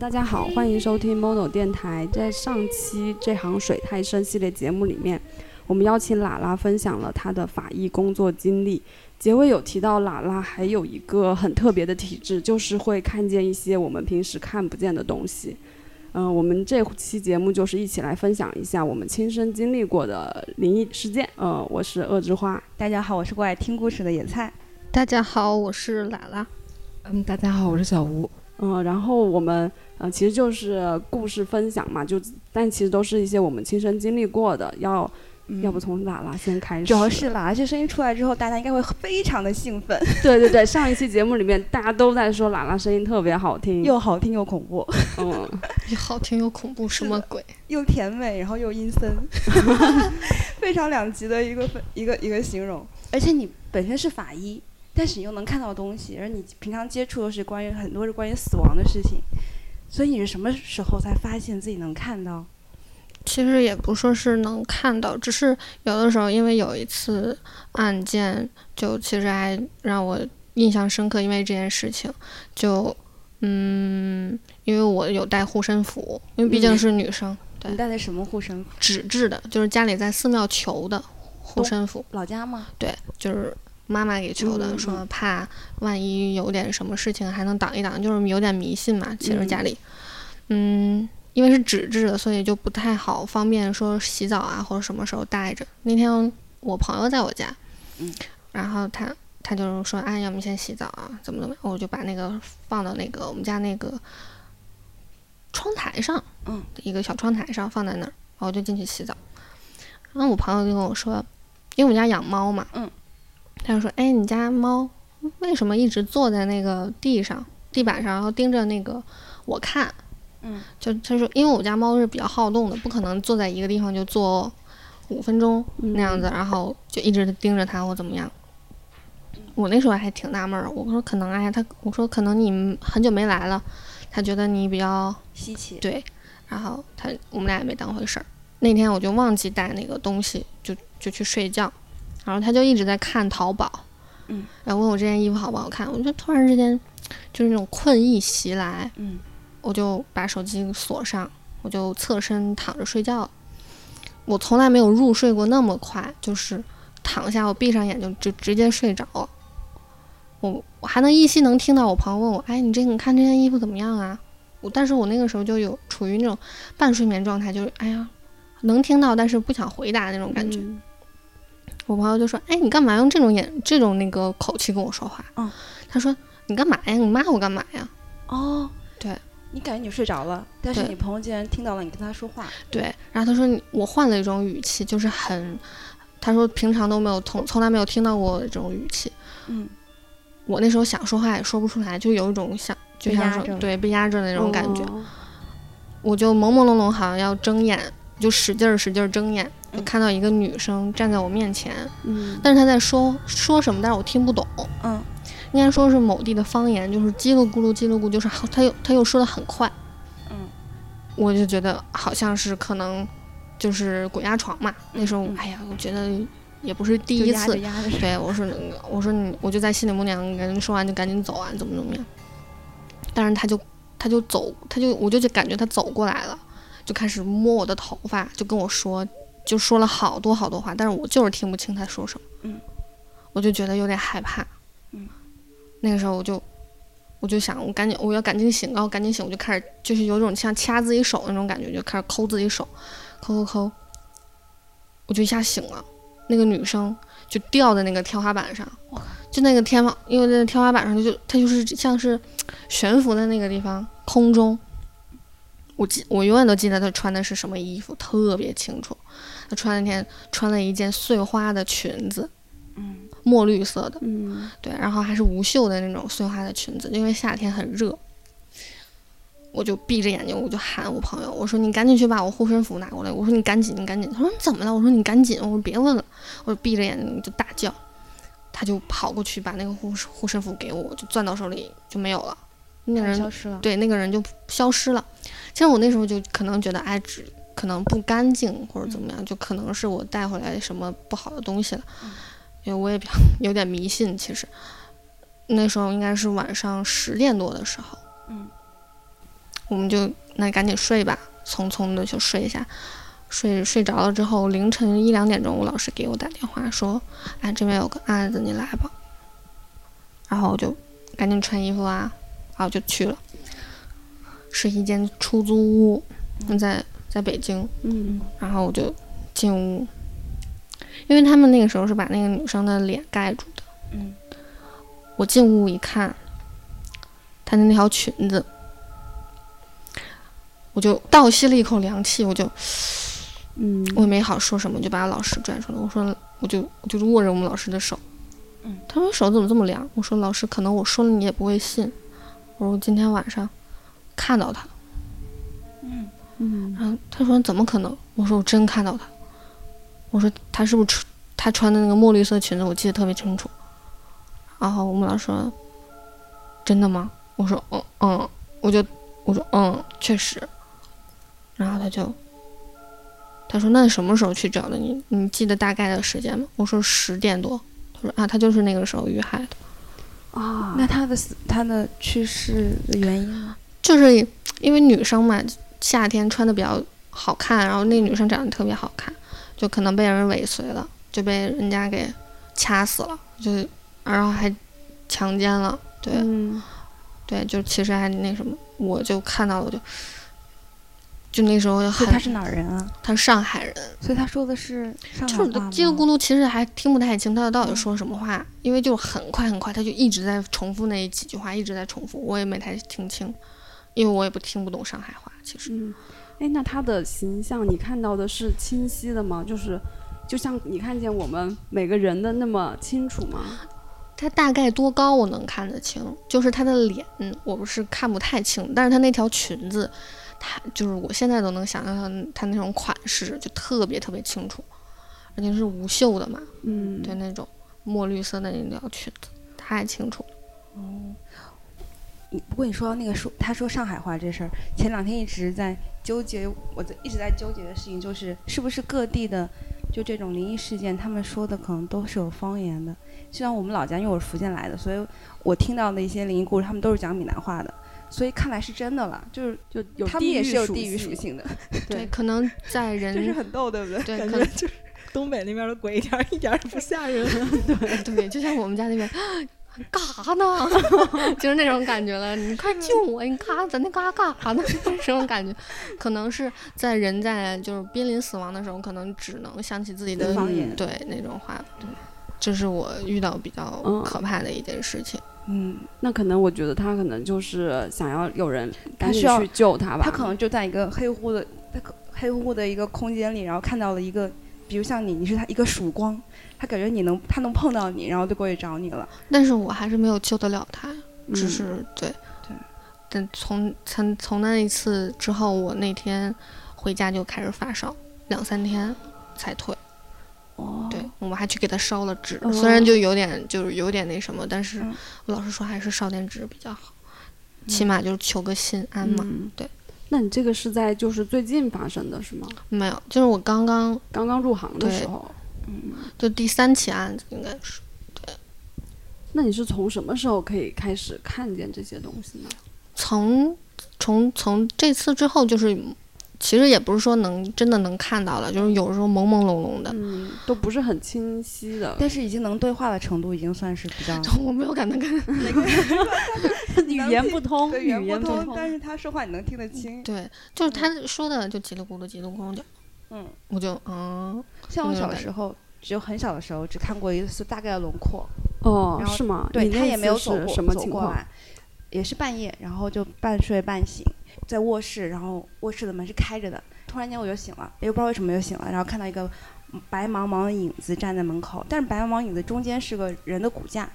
大家好，欢迎收听 Mono 电台。在上期这行水太深系列节目里面，我们邀请喇喇分享了她的法医工作经历。结尾有提到，喇喇还有一个很特别的体质，就是会看见一些我们平时看不见的东西。嗯、我们这期节目就是一起来分享一下我们亲身经历过的灵异事件。呃，我是恶之花。大家好，我是过来听故事的野菜。大家好，我是喇喇。嗯，大家好，我是小吴。嗯，然后我们呃其实就是故事分享嘛，就但其实都是一些我们亲身经历过的。要、要不从喇喇先开始？嗯主要是喇喇这声音出来之后，大家应该会非常的兴奋，对对对，上一期节目里面大家都在说喇喇声音特别好听，又好听又恐怖，嗯，又好听又恐怖，什么鬼？又甜美，然后又阴森，非常两极的一个分一个一个形容。而且你本身是法医，但是你又能看到东西，而你平常接触的是关于很多是关于死亡的事情，所以你是什么时候才发现自己能看到？其实也不说是能看到，只是有的时候，因为有一次案件，就其实还让我印象深刻，因为这件事情，就嗯，因为我有带护身符，因为毕竟是女生，对你带的什么护身符？纸质的，就是家里在寺庙求的护身符，老家吗？对，就是妈妈给求的，嗯嗯说怕万一有点什么事情还能挡一挡，就是有点迷信嘛。其实家里，嗯，因为是纸质的，所以就不太好方便说洗澡啊或者什么时候带着。那天我朋友在我家，嗯，然后他他就说，哎，要么先洗澡啊，怎么怎么样，我就把那个放到那个我们家那个窗台上，嗯，一个小窗台上放在那儿，然后我就进去洗澡。然后我朋友就跟我说，因为我们家养猫嘛，嗯，他就说，哎，你家猫为什么一直坐在那个地上、地板上，然后盯着那个我看？嗯，就他说，因为我家猫是比较好动的，不可能坐在一个地方就坐五分钟那样子，然后就一直盯着它或怎么样。我那时候还挺纳闷儿，我说可能哎呀，他我说可能你很久没来了，他觉得你比较稀奇。对，然后他我们俩也没当回事儿。那天我就忘记带那个东西，就就去睡觉，然后他就一直在看淘宝，嗯，然后问我这件衣服好不好看，我就突然之间就是那种困意袭来，嗯，我就把手机锁上，我就侧身躺着睡觉。我从来没有入睡过那么快，就是躺下，我闭上眼就就直接睡着了。我我还能依稀能听到我朋友问我，哎，你这你看这件衣服怎么样啊？我但是我那个时候就有处于那种半睡眠状态，就是哎呀，能听到但是不想回答那种感觉。嗯我朋友就说，哎，你干嘛用这种眼这种那个口气跟我说话？嗯，他说你干嘛呀？你骂我干嘛呀？哦，对，你感觉你睡着了，但是你朋友竟然听到了你跟他说话。对，然后他说你我换了一种语气，就是很，他说平常都没有从从来没有听到过这种语气。嗯，我那时候想说话也说不出来，就有一种想就像被压着说对被压着的那种感觉。哦我就朦朦胧胧，好像要睁眼，就使劲儿使劲儿睁眼，就嗯看到一个女生站在我面前，嗯但是她在说说什么，但是我听不懂。嗯，应该说是某地的方言，就是叽里咕噜叽里咕，就是好她又他又说的很快，嗯，我就觉得好像是可能就是鬼压床嘛。那时候嗯，哎呀，我觉得也不是第一次压着，压着。对我说，我说你，我就在心里默念，赶紧说完就赶紧走啊，怎么怎么样。但是他就他就走，他就我就就感觉他走过来了，就开始摸我的头发，就跟我说，就说了好多好多话，但是我就是听不清他说什么。嗯，我就觉得有点害怕。嗯，那个时候我就我就想，我赶紧我要赶紧醒，然后赶紧醒，我就开始就是有种像掐自己手那种感觉，就开始抠自己手，抠抠抠，我就一下醒了。那个女生就吊在那个天花板上，就那个天花，因为那个天花板上就它就是像是悬浮在那个地方空中。我记我永远都记得她穿的是什么衣服，特别清楚。她穿那天穿了一件碎花的裙子，嗯，墨绿色的，嗯对，然后还是无袖的那种碎花的裙子，因为夏天很热。我就闭着眼睛，我就喊我朋友，我说你赶紧去把我护身符拿过来。我说你赶紧，你赶紧。他说你怎么了？我说你赶紧。我说别问了。我就闭着眼睛就大叫。他就跑过去把那个护士护身符给我，就攥到手里就没有了，那个人消失了。对那个人就消失了。其实我那时候就可能觉得，哎，只可能不干净或者怎么样，就可能是我带回来什么不好的东西了。因为我也比较 有点迷信，其实那时候应该是晚上十点多的时候，嗯，我们就那赶紧睡吧，匆匆的就睡一下。睡睡着了之后，凌晨一两点钟，我老师给我打电话说：“哎，这边有个案子，你来吧。”然后我就赶紧穿衣服啊，然后就去了。是一间出租屋，在在北京。嗯然后我就进屋，因为他们那个时候是把那个女生的脸盖住的。嗯，我进屋一看，她的那条裙子，我就倒吸了一口凉气，我就嗯我也没好说什么，就把老师拽出来。我说，我就我就握着我们老师的手。嗯，他说手怎么这么凉？我说老师，可能我说了你也不会信。我说我今天晚上看到他。嗯嗯然后他说怎么可能？我说我真看到他。我说他是不是穿他穿的那个墨绿色裙子？我记得特别清楚。然后我们老师说真的吗？我说嗯嗯，我就我说嗯，确实。然后他就他说那你什么时候去找的？你你记得大概的时间吗？我说十点多。他说啊，他就是那个时候遇害的。啊，那他的死，他的去世的原因呢？就是因为女生嘛，夏天穿的比较好看，然后那女生长得特别好看，就可能被人尾随了，就被人家给掐死了，就然后还强奸了，对、嗯对，就其实还那什么，我就看到了，就就那时候就很他是哪儿人啊？他是上海人，所以他说的是上海就是话吗叽里咕噜，其实还听不太清他到底说什么话，因为就很快很快，他就一直在重复那几句话，一直在重复，我也没太听清，因为我也不听不懂上海话，其实。嗯，哎，那他的形象你看到的是清晰的吗？就是就像你看见我们每个人的那么清楚吗？他大概多高我能看得清，就是他的脸，嗯我不是看不太清，但是他那条裙子，他就是我现在都能想象到他那种款式，就特别特别清楚，而且是无袖的嘛，嗯，对那种墨绿色的那条裙子，太清楚了。你不过你说到那个说，他说上海话这事儿，前两天一直在纠结，我在一直在纠结的事情就是，是不是各地的就这种灵异事件，他们说的可能都是有方言的。就像我们老家，因为我是福建来的，所以我听到的一些灵异故事，他们都是讲闽南话的，所以看来是真的了，就是就有他们也是有地域域属，性的，对，可能在 人就是很逗，对不对？对，可能就是东北那边的鬼一点儿一点儿也不吓人。对对，就像我们家那边。干啥呢？就是那种感觉了。你快救我！你干啥？在那干啥干啥呢？这种感觉，可能是在人在就是濒临死亡的时候，可能只能想起自己的方言对那种话。对，这是我遇到比较嗯可怕的一件事情。嗯，那可能我觉得他可能就是想要有人赶紧去救他吧。他可能就在一个黑乎乎的、他可黑乎乎的一个空间里，然后看到了一个，比如像你，你是他一个曙光，他感觉你能，他能碰到你，然后就过去找你了。但是我还是没有救得了他，只嗯是对对。但从从从那一次之后，我那天回家就开始发烧，两三天才退。哦，对，我们还去给他烧了纸，哦虽然就有点就是有点那什么，但是嗯我老师说还是烧点纸比较好，起码就是求个心安嘛。嗯对。那你这个是在就是最近发生的是吗？没有，就是我刚刚刚刚入行的时候。就第三起案子应该是对那你是从什么时候可以开始看见这些东西呢？从从从这次之后，就是其实也不是说能真的能看到了，就是有时候朦朦胧胧的。嗯，都不是很清晰的。但是已经能对话的程度，已经算是比较 我没有敢那个，语言不通，语言言不通，但是他说话你能听得清。对，就是他说的就叽里咕噜叽里咕噜的，嗯，我就嗯，像我小时候，只有很小的时候，只看过一次大概的轮廓。哦然，后是吗？对他也没有走过什么情况？走过来，也是半夜，然后就半睡半醒，在卧室，然后卧室的门是开着的，突然间我就醒了，也不知道为什么就醒了，然后看到一个白茫茫的影子站在门口，但是白茫茫影子中间是个人的骨架，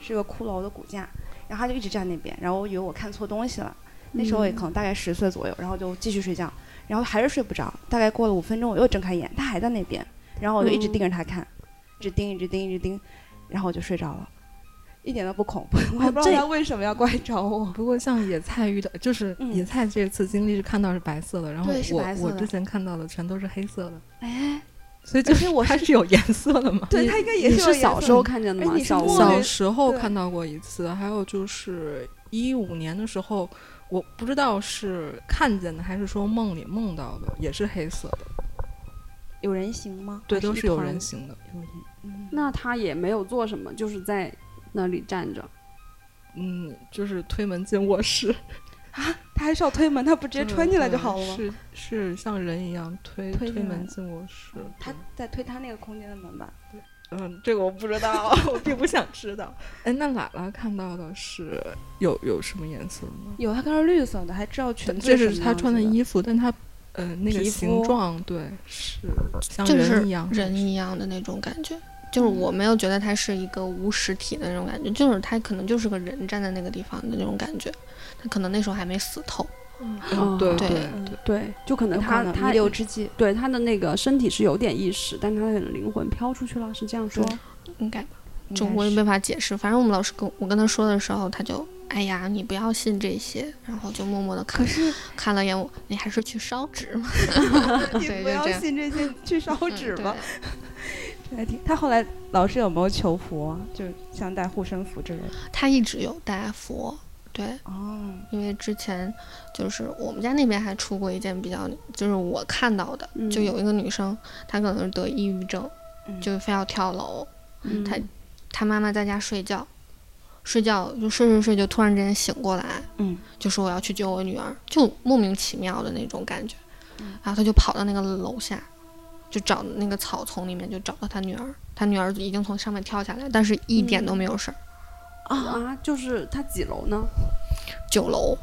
是个骷髅的骨架，然后他就一直站那边，然后我以为我看错东西了，那时候也可能大概十岁左右，然后就继续睡觉，然后还是睡不着，大概过了五分钟我又睁开眼，他还在那边，然后我就一直嗯盯着他看，一直盯，一直盯，一直盯。然后我就睡着了，一点都不恐怖。我也不知道这他为什么要过来找我。不过像野菜遇到，就是嗯野菜这次经历是看到是白色的，然后我我之前看到的全都是黑色的，哎，所以就是它是有颜色的嘛。对它应该也是小时候看见的吗？哎你是小末日小时候看到过一次，还有就是一五年的时候，我不知道是看见的还是说梦里梦到的，也是黑色的，有人形吗？对，还都是有人形的。那他也没有做什么，就是在那里站着。嗯，就是推门进卧室，啊他还是要推门，他不直接穿进来就好了吗？是是像人一样推推门进卧室。他在推他那个空间的门吧？嗯，这个我不知道，我并不想知道。哎，那姥姥看到的是有有什么颜色吗？有，他看到绿色的，还知道裙子这是是他穿的衣服，但他呃那个皮形状对是像就是人一样，人一样的那种感觉。就是我没有觉得它是一个无实体的那种感觉，就是他可能就是个人站在那个地方的那种感觉，他可能那时候还没死透。嗯哦对对就可能有可能他他弥留之际，对他的那个身体是有点意识，但他可能灵魂飘出去了，是这样说。应该吧，就我也没法解释。反正我们老师跟我跟他说的时候，他就哎呀，你不要信这些，然后就默默的看可是看了眼我，你还是去烧纸吧。你不要信这些，去烧嗯纸吧。他后来老师有没有求佛？就像带护身符之类的。他一直有带佛，对，哦，因为之前就是我们家那边还出过一件比较，就是我看到的，嗯就有一个女生，她可能是得抑郁症，嗯就非要跳楼，嗯他她妈妈在家睡觉，睡觉就睡睡睡就突然之间醒过来，嗯就说我要去救我女儿，就莫名其妙的那种感觉，嗯。然后她就跑到那个楼下，就找那个草丛里面就找到他女儿，他女儿已经从上面跳下来，但是一点都没有事儿，啊，就是他几楼呢？九楼。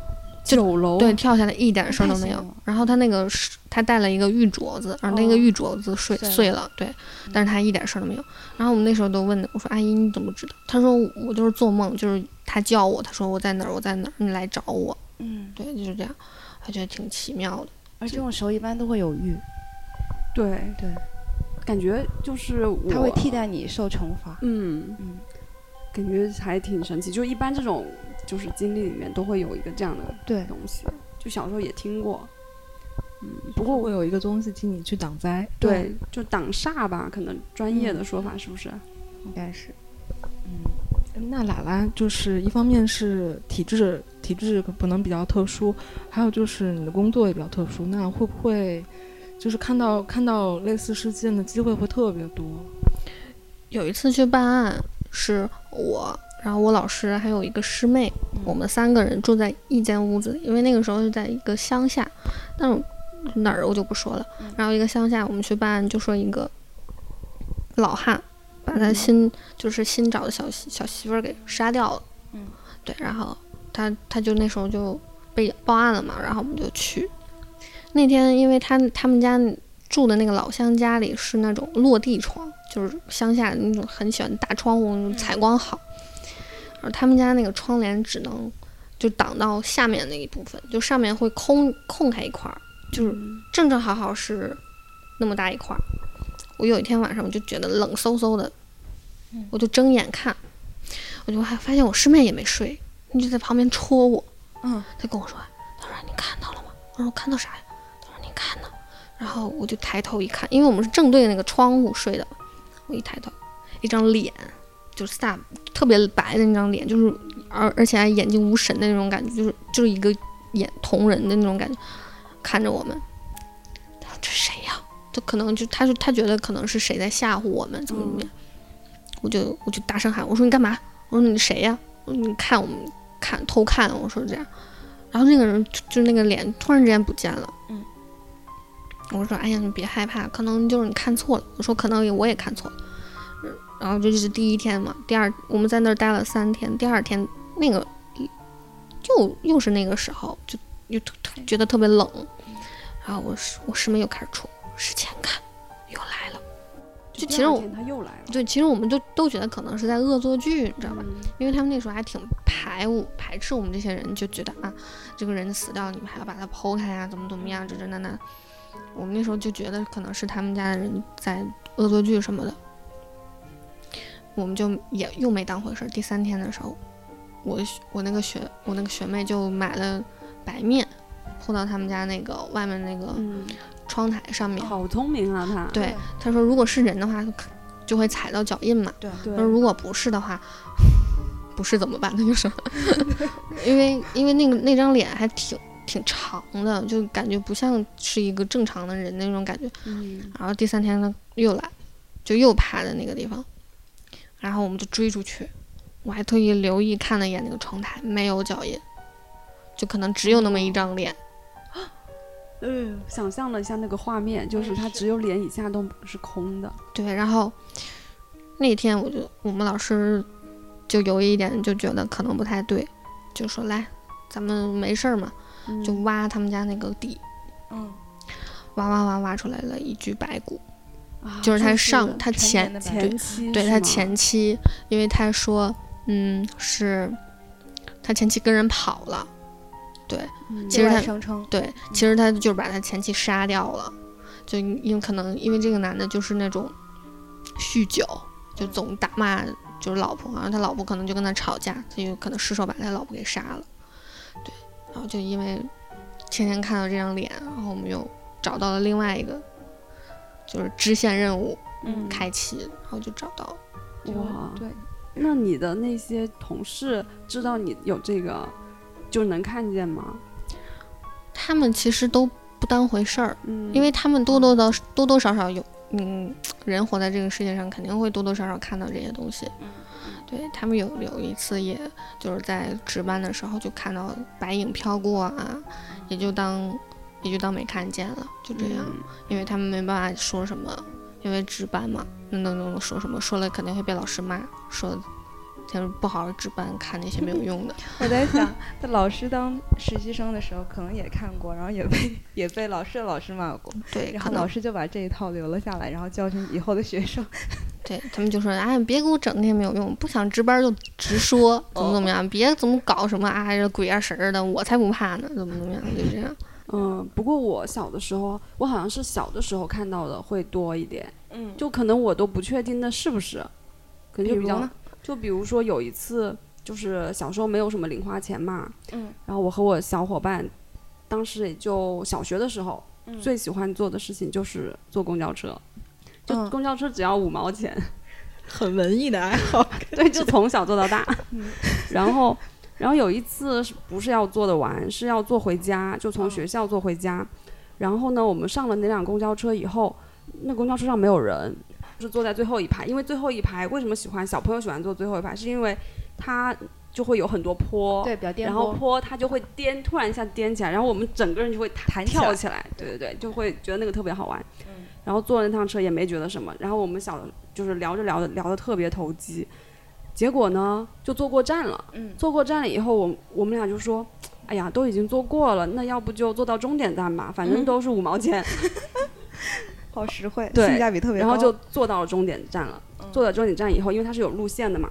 九楼。对，，跳下来一点事儿都没有。然后他那个是，他带了一个玉镯子，然后那个哦玉镯子碎、碎了碎了，对，但是他一点事儿都没有。然后我们那时候都问我说：“阿姨你怎么知道？”他说：“我就是做梦，就是他叫我，他说我在哪儿，我在哪儿，你来找我。嗯”，对，就是这样，我觉得挺奇妙的。而这种时候一般都会有玉，对对，感觉就是他会替代你受惩罚。嗯，嗯，感觉还挺神奇。就一般这种就是经历里面都会有一个这样的对，东西，就小时候也听过。嗯，不过我有一个东西替你去挡灾。对就挡煞吧，可能专业的说法是不是？应该是。嗯那喇喇就是一方面是体质体质可能比较特殊，还有就是你的工作也比较特殊，那会不会就是看到看到类似事件的机会会特别多？有一次去办案，是我，然后我老师还有一个师妹，我们三个人住在一间屋子里，因为那个时候是在一个乡下，但是哪儿我就不说了。然后一个乡下，我们去办案，就说一个老汉把他新、就是新找的小媳小媳妇儿给杀掉了。嗯，对，然后他他就那时候就被报案了嘛，然后我们就去。那天因为他他们家住的那个老乡家里是那种落地窗，就是乡下那种很喜欢大窗户，那种采光好。然后他们家那个窗帘只能就挡到下面那一部分，就上面会空空开一块儿，就是正正好好是那么大一块儿。我有一天晚上我就觉得冷飕飕的，我就睁眼看，我就还发现我师妹也没睡，你就在旁边戳我。嗯，他跟我说：“她说你看到了吗？”我说：“我看到啥呀？”她说：“你看呢。”然后我就抬头一看，因为我们是正对那个窗户睡的，我一抬头，一张脸，就是大特别白的那张脸，就是而而且还眼睛无神的那种感觉，就是就是一个眼瞳人的那种感觉，看着我们。他说：“这谁呀？”就可能就他说他觉得可能是谁在吓唬我们，怎么怎么样。我就我就大声喊：“我说你干嘛？我说你谁呀？我说你看我们看偷看。”我说这样。然后那个人就就那个脸突然之间不见了。嗯。我说：“哎呀，你别害怕，可能就是你看错了。”我说：“可能也我也看错了。”嗯然后这就是第一天嘛，第二我们在那儿待了三天，第二天那个又又是那个时候，就又特特觉得特别冷。然后我师我师妹又开始出，使钱看，又来了。就其实我又来了，对，其实我们就都觉得可能是在恶作剧，你知道吧？嗯因为他们那时候还挺排我排斥我们这些人，就觉得啊，这个人死掉，你们还要把他剖开啊，怎么怎么样，这这那那。我们那时候就觉得可能是他们家的人在恶作剧什么的。我们就也又没当回事儿。第三天的时候，我我那个学我那个学妹就买了白面，铺到他们家那个外面那个嗯，窗台上面。好聪明啊他。对，她说如果是人的话，就会踩到脚印嘛。对对那如果不是的话，不是怎么办？那就说，因为因为那个那张脸还挺挺长的，就感觉不像是一个正常的人那种感觉。嗯，然后第三天呢又来，就又趴在那个地方，然后我们就追出去，我还特意留意看了一眼那个窗台，没有脚印，就可能只有那么一张脸。嗯，想象了一下那个画面，就是他只有脸以下都是空的。对，然后那天我就我们老师就有一点就觉得可能不太对，就说来，咱们没事儿嘛，嗯。就挖他们家那个地，嗯，挖挖挖挖出来了一具白骨，啊就是他就是上他前前期对他前妻，因为他说，嗯，是他前妻跟人跑了，对嗯其实他对，其实他就是把他前妻杀掉了，就因为可能因为这个男的就是那种酗酒，就总打骂就是老婆，然后他老婆可能就跟他吵架，他就可能失手把他老婆给杀了，对，然后就因为天天看到这张脸，然后我们又找到了另外一个就是支线任务嗯开启，然后就找到了。就哇对，那你的那些同事知道你有这个，就能看见吗？他们其实都不当回事儿，嗯，因为他们多多的多多少少有，嗯，人活在这个世界上，肯定会多多少少看到这些东西。嗯对他们有有一次，也就是在值班的时候就看到白影飘过啊，也就当也就当没看见了，就这样，嗯。因为他们没办法说什么，因为值班嘛，那能能说什么，说了肯定会被老师骂，说就是不好好值班，看那些没有用的。我在想，他老师当实习生的时候，可能也看过，然后也被也被老师的老师骂过，对，然后老师就把这一套留了下来，然后教训以后的学生。对他们就说：“哎，别给我整那些没有用，不想值班就直说，怎么怎么样，别怎么搞什么啊这鬼啊神儿的，我才不怕呢，怎么怎么样，就这样。嗯，不过我小的时候，我好像是小的时候看到的会多一点，嗯，就可能我都不确定那是不是，可能就比较就比如说有一次，就是小时候没有什么零花钱嘛，嗯，然后我和我小伙伴，当时也就小学的时候，嗯最喜欢做的事情就是坐公交车，就嗯公交车只要五毛钱，很文艺的爱好。对，就从小坐到大。嗯 然后，然后有一次是不是要坐的完，是要坐回家，就从嗯学校坐回家。然后呢，我们上了那辆公交车以后，那公交车上没有人，是坐在最后一排。因为最后一排为什么喜欢小朋友喜欢坐最后一排，是因为它就会有很多坡，对，比较颠然后。坡它就会颠，突然一下颠起来，然后我们整个人就会弹跳起来，对对对，就会觉得那个特别好玩。嗯然后坐那趟车也没觉得什么，然后我们小就是聊着聊着聊得特别投机，结果呢就坐过站了。嗯坐过站了以后，我我们俩就说，哎呀，都已经坐过了，那要不就坐到终点站吧，反正嗯都是五毛钱。好实惠，对性价比特别高。然后就坐到了终点站了。嗯坐到终点站以后，因为它是有路线的嘛，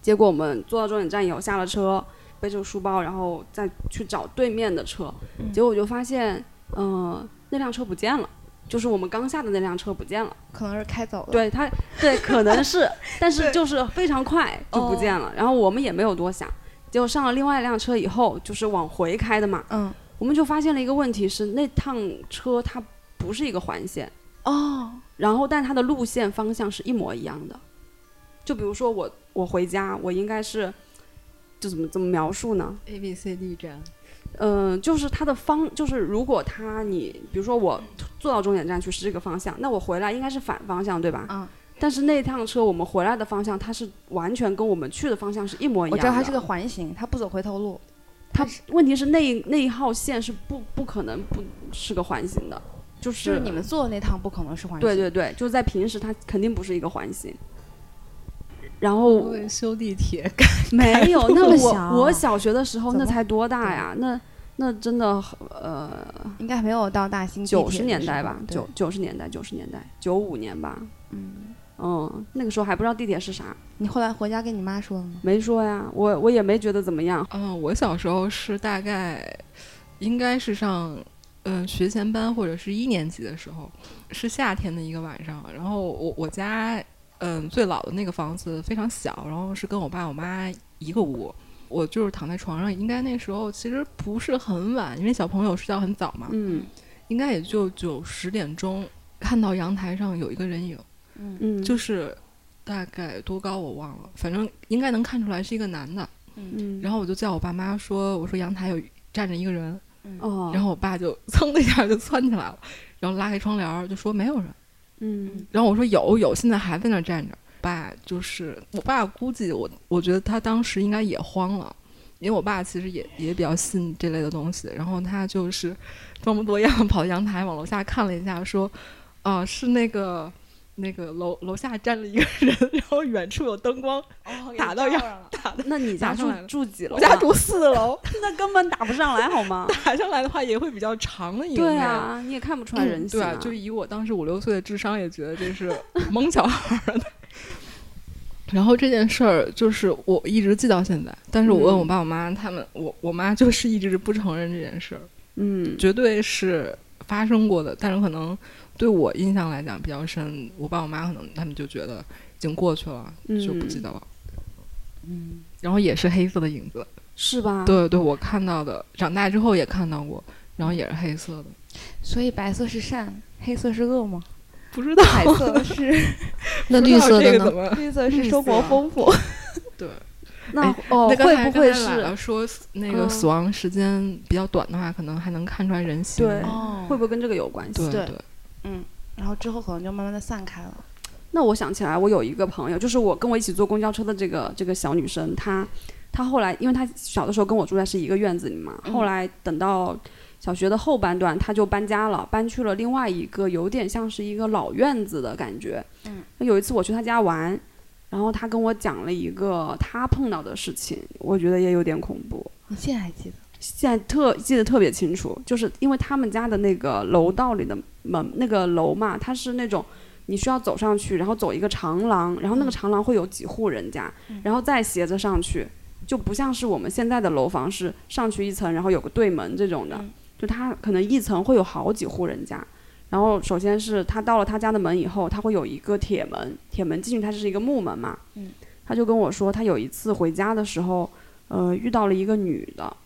结果我们坐到终点站以后下了车，背着书包，然后再去找对面的车，嗯结果我就发现，嗯、那辆车不见了。就是我们刚下的那辆车不见了，可能是开走了。，对它，对，可能是，但是就是非常快就不见了，然后我们也没有多想，结果上了另外一辆车以后，就是往回开的嘛，嗯，我们就发现了一个问题是，那趟车它不是一个环线，哦，然后但它的路线方向是一模一样的。就比如说我我回家，我应该是就怎么怎么描述呢？A B C D 站，嗯、就是它的方，就是如果它你比如说我坐到终点站去是这个方向，那我回来应该是反方向，对吧？嗯，但是那趟车我们回来的方向，它是完全跟我们去的方向是一模一样的。我知道它是个环形，它不走回头路。它问题是那一那一号线是不不可能不是个环形的，就就是是你们坐的那趟不可能是环形。对对对，就是在平时它肯定不是一个环形。然后修地铁 没有，那么小我我小学的时候那才多大呀？那那真的呃应该没有到大兴九十年代吧，九九十年代九十年代九五年吧，嗯，嗯，那个时候还不知道地铁是啥，你后来回家跟你妈说了吗？没说呀，我我也没觉得怎么样。嗯，我小时候是大概应该是上嗯、学前班或者是一年级的时候，是夏天的一个晚上，然后我我家嗯，最老的那个房子非常小，然后是跟我爸我妈一个屋。我就是躺在床上，应该那时候其实不是很晚，因为小朋友睡觉很早嘛，嗯应该也就九十点钟，看到阳台上有一个人影，嗯，就是大概多高我忘了，反正应该能看出来是一个男的。嗯，然后我就叫我爸妈说，我说阳台有站着一个人，哦，然后我爸就噌的一下就窜起来了，然后拉开窗帘就说没有人。嗯然后我说有有，现在还在那儿站着。爸就是我爸，估计我我觉得他当时应该也慌了，因为我爸其实也也比较信这类的东西。然后他就是装模作样跑到阳台往楼下看了一下，说：“啊、是那个那个楼楼下站了一个人，然后远处有灯光 打到要打的。那你家住住几楼啊？我家住四楼，那根本打不上来好吗？打上来的话也会比较长的一个对面啊，你也看不出来人形对啊，就以我当时五六岁的智商，也觉得这是蒙小孩儿的。然后这件事儿就是我一直记到现在，但是我问我爸我妈，他们我我妈就是一直不承认这件事儿，嗯绝对是发生过的，但是可能对我印象来讲比较深，我爸我妈可能他们就觉得已经过去了，就不记得了。嗯，然后也是黑色的影子，是吧？，对对，我看到的，长大之后也看到过，然后也是黑色的，所以白色是善，黑色是恶吗？不知道彩色是 那绿色的呢？绿色是生活丰富。对。那哎哦，那刚会不会是说那个嗯死亡时间比较短的话，可能还能看出来人形？对哦会不会跟这个有关系？对对对，嗯，然后之后可能就慢慢的散开了。那我想起来，我有一个朋友，就是我跟我一起坐公交车的这个这个小女生，她她后来，因为她小的时候跟我住在是一个院子里嘛，嗯后来等到小学的后半段，她就搬家了，搬去了另外一个有点像是一个老院子的感觉。嗯，有一次我去她家玩，然后她跟我讲了一个她碰到的事情，我觉得也有点恐怖。你现在还记得？现在特记得特别清楚，就是因为他们家的那个楼道里的门，那个楼嘛，它是那种你需要走上去，然后走一个长廊，然后那个长廊会有几户人家，然后再斜着上去，就不像是我们现在的楼房是上去一层，然后有个对门这种的，嗯。就它可能一层会有好几户人家。然后首先是他到了他家的门以后，他会有一个铁门，铁门进去它是一个木门嘛，嗯。他就跟我说，他有一次回家的时候，呃，遇到了一个女的，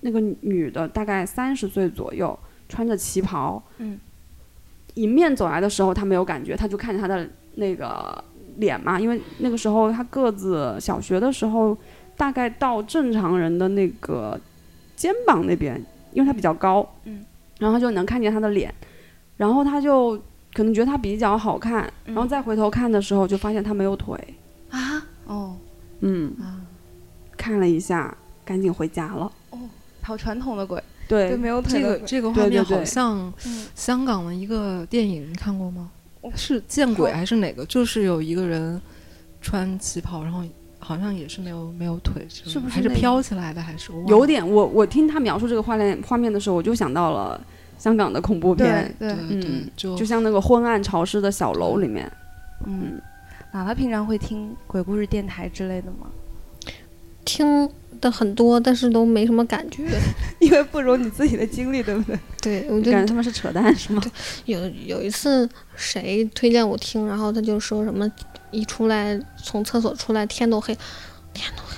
那个女的大概三十岁左右，穿着旗袍，嗯，迎面走来的时候，他没有感觉，他就看着她的那个脸嘛，因为那个时候他个子小学的时候大概到正常人的那个肩膀那边，因为他比较高，嗯，然后他就能看见他的脸，然后他就可能觉得他比较好看，然后再回头看的时候就发现他没有腿，啊？哦嗯，啊，看了一下，赶紧回家了。好传统的鬼，对对，没有腿这个鬼。这个画面对对对好像嗯香港的一个电影，你看过吗？是见鬼还是哪个？就是有一个人穿旗袍，然后好像也是没有没有腿，是不是那个还是飘起来的？还是我忘了有点，我我听他描述这个画面画面的时候，我就想到了香港的恐怖片对，对，对对嗯，就就像那个昏暗潮湿的小楼里面。嗯。姥姥平常会听鬼故事电台之类的吗？听的很多，但是都没什么感觉。因为不如你自己的经历，对不对？对，我就感觉他们是扯淡是吗？有有一次谁推荐我听，然后他就说什么一出来从厕所出来天都黑，天都黑，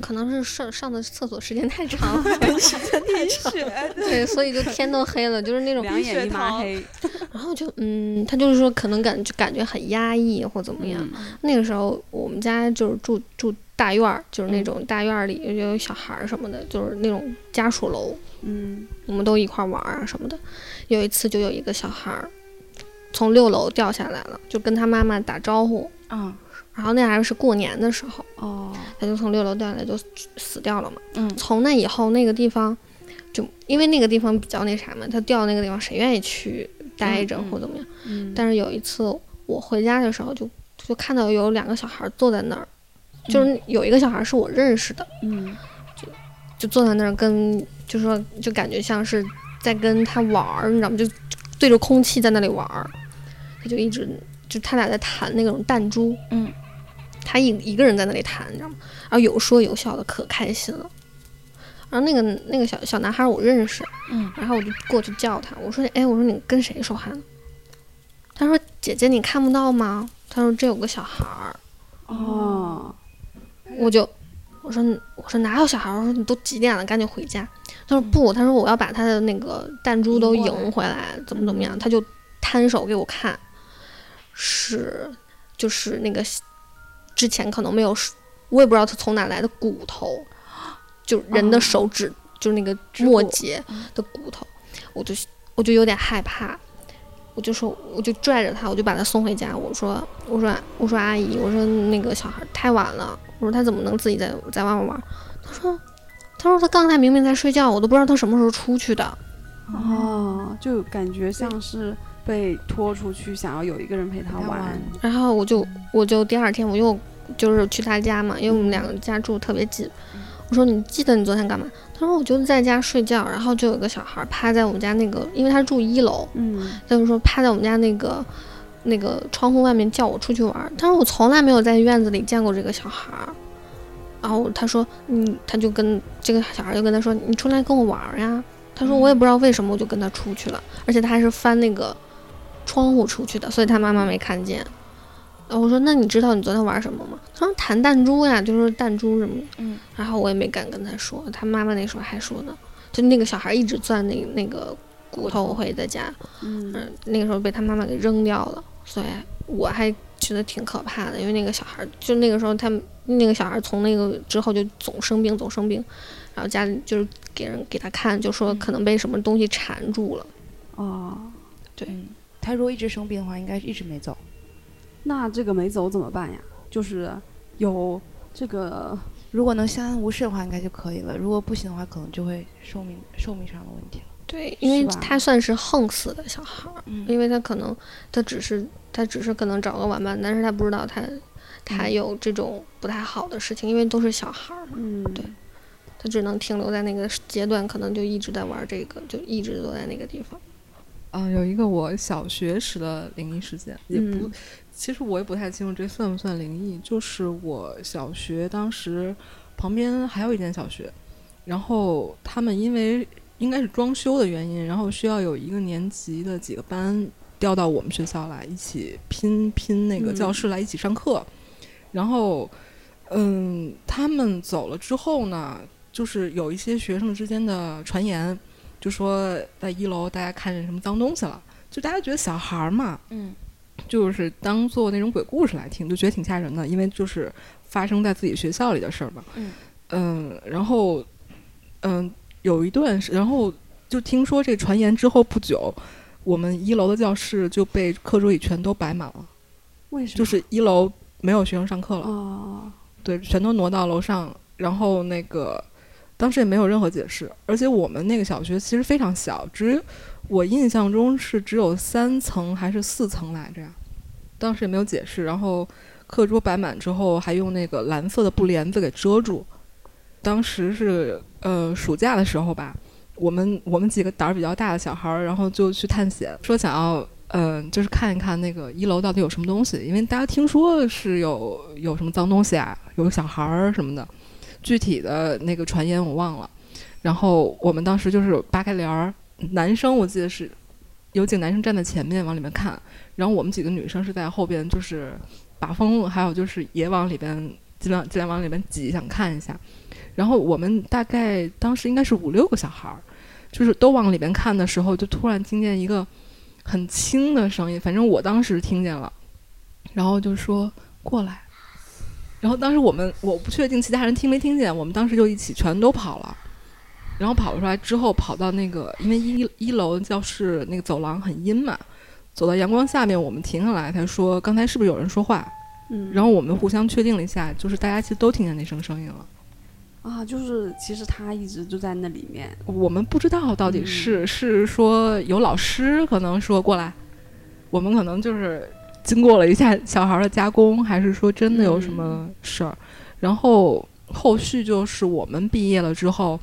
可能是上上的厕所时间太长，时间太长，对，所以就天都黑了，就是那种，两眼一抹黑，然后就嗯，他就是说可能感就感觉很压抑或怎么样。嗯那个时候我们家就是住住大院儿，就是那种大院儿里又有小孩儿什么的，就是那种家属楼，嗯我们都一块玩儿啊什么的。有一次就有一个小孩儿从六楼掉下来了，就跟他妈妈打招呼，嗯然后那还是过年的时候，哦，他就从六楼掉下来就死掉了嘛。嗯从那以后，那个地方就因为那个地方比较那啥嘛，他掉那个地方谁愿意去待着或怎么样？嗯但是有一次我回家的时候就，就看到有两个小孩坐在那儿，就是有一个小孩是我认识的，嗯就坐在那儿跟就说就感觉像是在跟他玩儿，你知道吗？就就对着空气在那里玩儿，他就一直就他俩在弹那种弹珠，嗯，他一一个人在那里弹，你知道吗？然后有说有笑的，可开心了。然后那个那个小小男孩我认识，嗯，然后我就过去叫他，我说：“哎，我说你跟谁说话呢？”他说：“姐姐你看不到吗？他说这有个小孩儿，哦，我就我说我说哪有小孩儿？我说你都几点了，赶紧回家。他说不，他说我要把他的那个弹珠都赢回来，怎么怎么样？他就摊手给我看，是就是那个之前可能没有，我也不知道他从哪来的骨头，就人的手指，就是那个末节的骨头，我就我就有点害怕。我就说，我就拽着他，我就把他送回家。我说，我说，我说阿姨，我说那个小孩太晚了，我说他怎么能自己在在外面玩？他说，他说他刚才明明在睡觉，我都不知道他什么时候出去的。哦，就感觉像是被拖出去，想要有一个人陪他玩。然后我就我就第二天我又就是去他家嘛，因为我们两个家住特别近。我说你记得你昨天干嘛？他说我就在家睡觉，然后就有个小孩趴在我们家那个，因为他住一楼，嗯，他就说趴在我们家那个那个窗户外面叫我出去玩。他说我从来没有在院子里见过这个小孩。然后他说，嗯，他就跟这个小孩就跟他说，你出来跟我玩呀。他说我也不知道为什么，我就跟他出去了，而且他还是翻那个窗户出去的，所以他妈妈没看见。我说：“那你知道你昨天玩什么吗？”他说：“弹弹珠呀，就是弹珠什么的。”嗯，然后我也没敢跟他说。他妈妈那时候还说呢，就那个小孩一直钻那那个骨头会在家。嗯，那个时候被他妈妈给扔掉了，所以我还觉得挺可怕的。因为那个小孩，就那个时候他那个小孩从那个之后就总生病，总生病，然后家里就是给人给他看，就说可能被什么东西缠住了。哦，对，他如果一直生病的话，应该一直没走。那这个没走怎么办呀？就是有这个，如果能相安无事的话，应该就可以了。如果不行的话，可能就会寿命寿命上的问题了。对，因为他算是横死的小孩儿，因为他可能他只是他只是可能找个玩伴，但是他不知道他他有这种不太好的事情，因为都是小孩儿嘛。嗯，对，他只能停留在那个阶段，可能就一直在玩这个，就一直都在那个地方。嗯，有一个我小学时的灵异事件，也不。其实我也不太清楚这算不算灵异。就是我小学当时旁边还有一间小学，然后他们因为应该是装修的原因，然后需要有一个年级的几个班调到我们学校来一起拼拼那个教室来一起上课。然后，嗯，他们走了之后呢，就是有一些学生之间的传言，就说在一楼大家看见什么脏东西了，就大家觉得小孩儿嘛，嗯。就是当做那种鬼故事来听，就觉得挺吓人的，因为就是发生在自己学校里的事儿嘛。嗯。嗯，然后，嗯，有一段是，然后就听说这传言之后不久，我们一楼的教室就被课桌椅全都摆满了。为什么？就是一楼没有学生上课了。哦。对，全都挪到楼上，然后那个当时也没有任何解释，而且我们那个小学其实非常小，只。我印象中是只有三层还是四层来着呀？当时也没有解释。然后课桌摆满之后，还用那个蓝色的布帘子给遮住。当时是呃暑假的时候吧，我们我们几个胆儿比较大的小孩儿，然后就去探险，说想要嗯就是看一看那个一楼到底有什么东西，因为大家听说是有有什么脏东西啊，有小孩儿什么的，具体的那个传言我忘了。然后我们当时就是扒开帘儿。男生我记得是有几个男生站在前面往里面看，然后我们几个女生是在后边，就是把风，还有就是也往里边尽量尽量往里面挤，想看一下。然后我们大概当时应该是五六个小孩儿，就是都往里边看的时候，就突然听见一个很轻的声音，反正我当时听见了，然后就说过来。然后当时我们我不确定其他人听没听见，我们当时就一起全都跑了。然后跑出来之后，跑到那个，因为一一楼教室那个走廊很阴嘛，走到阳光下面，我们停下来，他说：“刚才是不是有人说话？”嗯，然后我们互相确定了一下，就是大家其实都听见那声声音了。啊，就是其实他一直就在那里面，我们不知道到底是是说有老师可能说过来，我们可能就是经过了一下小孩的加工，还是说真的有什么事儿？然后后续就是我们毕业了之后。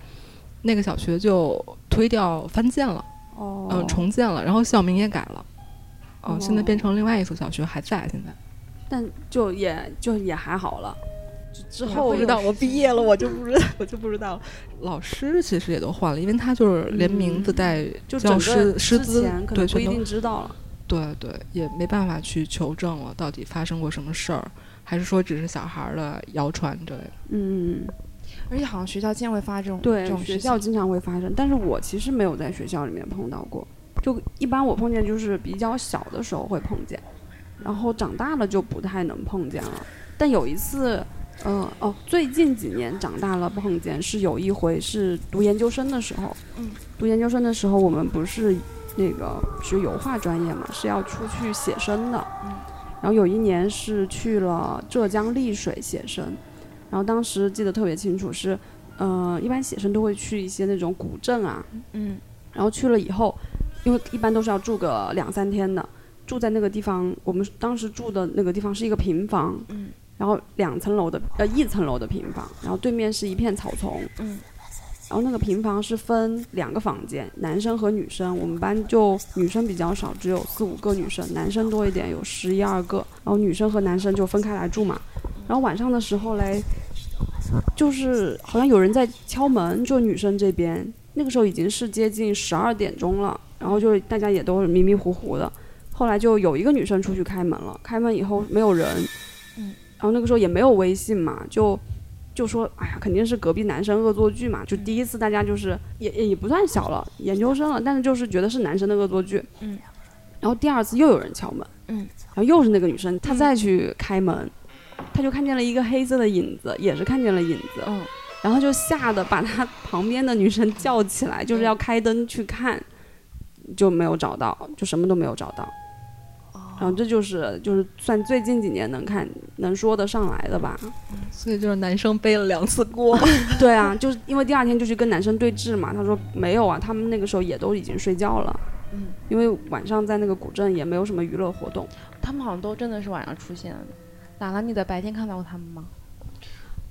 那个小学就推掉翻建了，哦，嗯，重建了，然后校名也改了，哦，现在变成另外一所小学还在现在，但就也就也还好了，之后不知道我毕业了我就不知道我就不知道。了，老师其实也都换了，因为他就是连名字带教师师资对不一定知道了，对对，也没办法去求证了，到底发生过什么事儿，还是说只是小孩儿的谣传之类的？嗯，而且好像学校经常会发这种对这种，学校经常会发生，但是我其实没有在学校里面碰到过，就一般我碰见就是比较小的时候会碰见，然后长大了就不太能碰见了。但有一次，呃，哦，最近几年长大了碰见是有一回是读研究生的时候，嗯，读研究生的时候我们不是那个学油画专业嘛，是要出去写生的，嗯，然后有一年是去了浙江丽水写生，然后当时记得特别清楚是。呃，一般写生都会去一些那种古镇啊，嗯。然后去了以后，因为一般都是要住个两三天的，住在那个地方，我们当时住的那个地方是一个平房，嗯。然后两层楼的呃一层楼的平房，然后对面是一片草丛，嗯然后那个平房是分两个房间，男生和女生，我们班就女生比较少，只有四五个女生，男生多一点，有十一二个，然后女生和男生就分开来住嘛，然后晚上的时候嘞，就是好像有人在敲门，就女生这边，那个时候已经是接近十二点钟了，然后就大家也都是迷迷糊糊的，后来就有一个女生出去开门了，开门以后没有人，嗯，然后那个时候也没有微信嘛，就。就说，哎呀，肯定是隔壁男生恶作剧嘛。就第一次大家就是也也也不算小了，研究生了，但是就是觉得是男生的恶作剧。嗯。然后第二次又有人敲门。嗯。然后又是那个女生，她再去开门，她就看见了一个黑色的影子，也是看见了影子。嗯。然后就吓得把她 旁边的女生叫起来，就是要开灯去看，就没有找到，就什么都没有找到。然后这就是就是算最近几年能看能说得上来的吧。所以就是男生背了两次锅。对啊，就是因为第二天就去跟男生对峙嘛，他说没有啊，他们那个时候也都已经睡觉了。嗯，因为晚上在那个古镇也没有什么娱乐活动。他们好像都真的是晚上出现的。姥姥，你在白天看到过他们吗？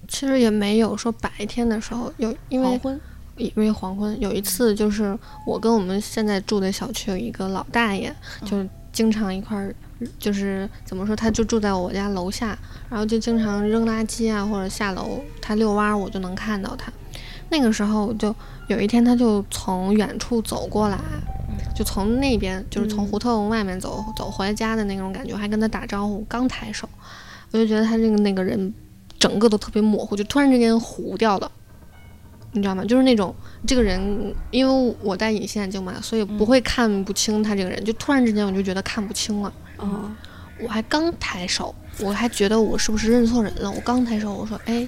其实也没有说白天的时候有，因为黄昏。因为黄昏有一次就是我跟我们现在住的小区有一个老大爷，就经常一块儿，就是怎么说，他就住在我家楼下，然后就经常扔垃圾啊，或者下楼他遛弯儿，我就能看到他。那个时候就有一天，他就从远处走过来，就从那边，就是从胡同外面走走回家的那种感觉，我还跟他打招呼，刚抬手，我就觉得他那个那个人整个都特别模糊，就突然之间糊掉了。你知道吗？就是那种这个人，因为我戴隐形眼镜嘛，所以不会看不清他这个人。就突然之间，我就觉得看不清了。嗯，我还刚抬手，我还觉得我是不是认错人了。我刚抬手，我说哎，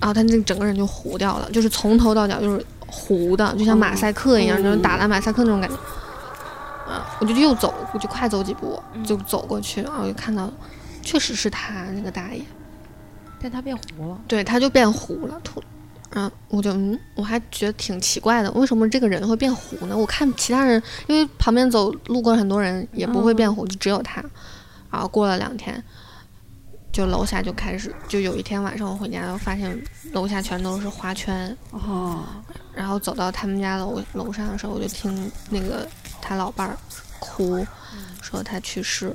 然后他那整个人就糊掉了，就是从头到脚就是糊的，就像马赛克一样，就是打了马赛克那种感觉。啊，我就又走，我就快走几步，就走过去，然后就看到，确实是他那个大爷。但他变糊了。对，他就变糊了，突。然后我就嗯，我还觉得挺奇怪的，为什么这个人会变糊呢？我看其他人，因为旁边走路过很多人也不会变糊，就只有他。然后过了两天，就楼下就开始，就有一天晚上我回家，发现楼下全都是花圈。哦。然后走到他们家楼楼上的时候，我就听那个他老伴儿哭，说他去世。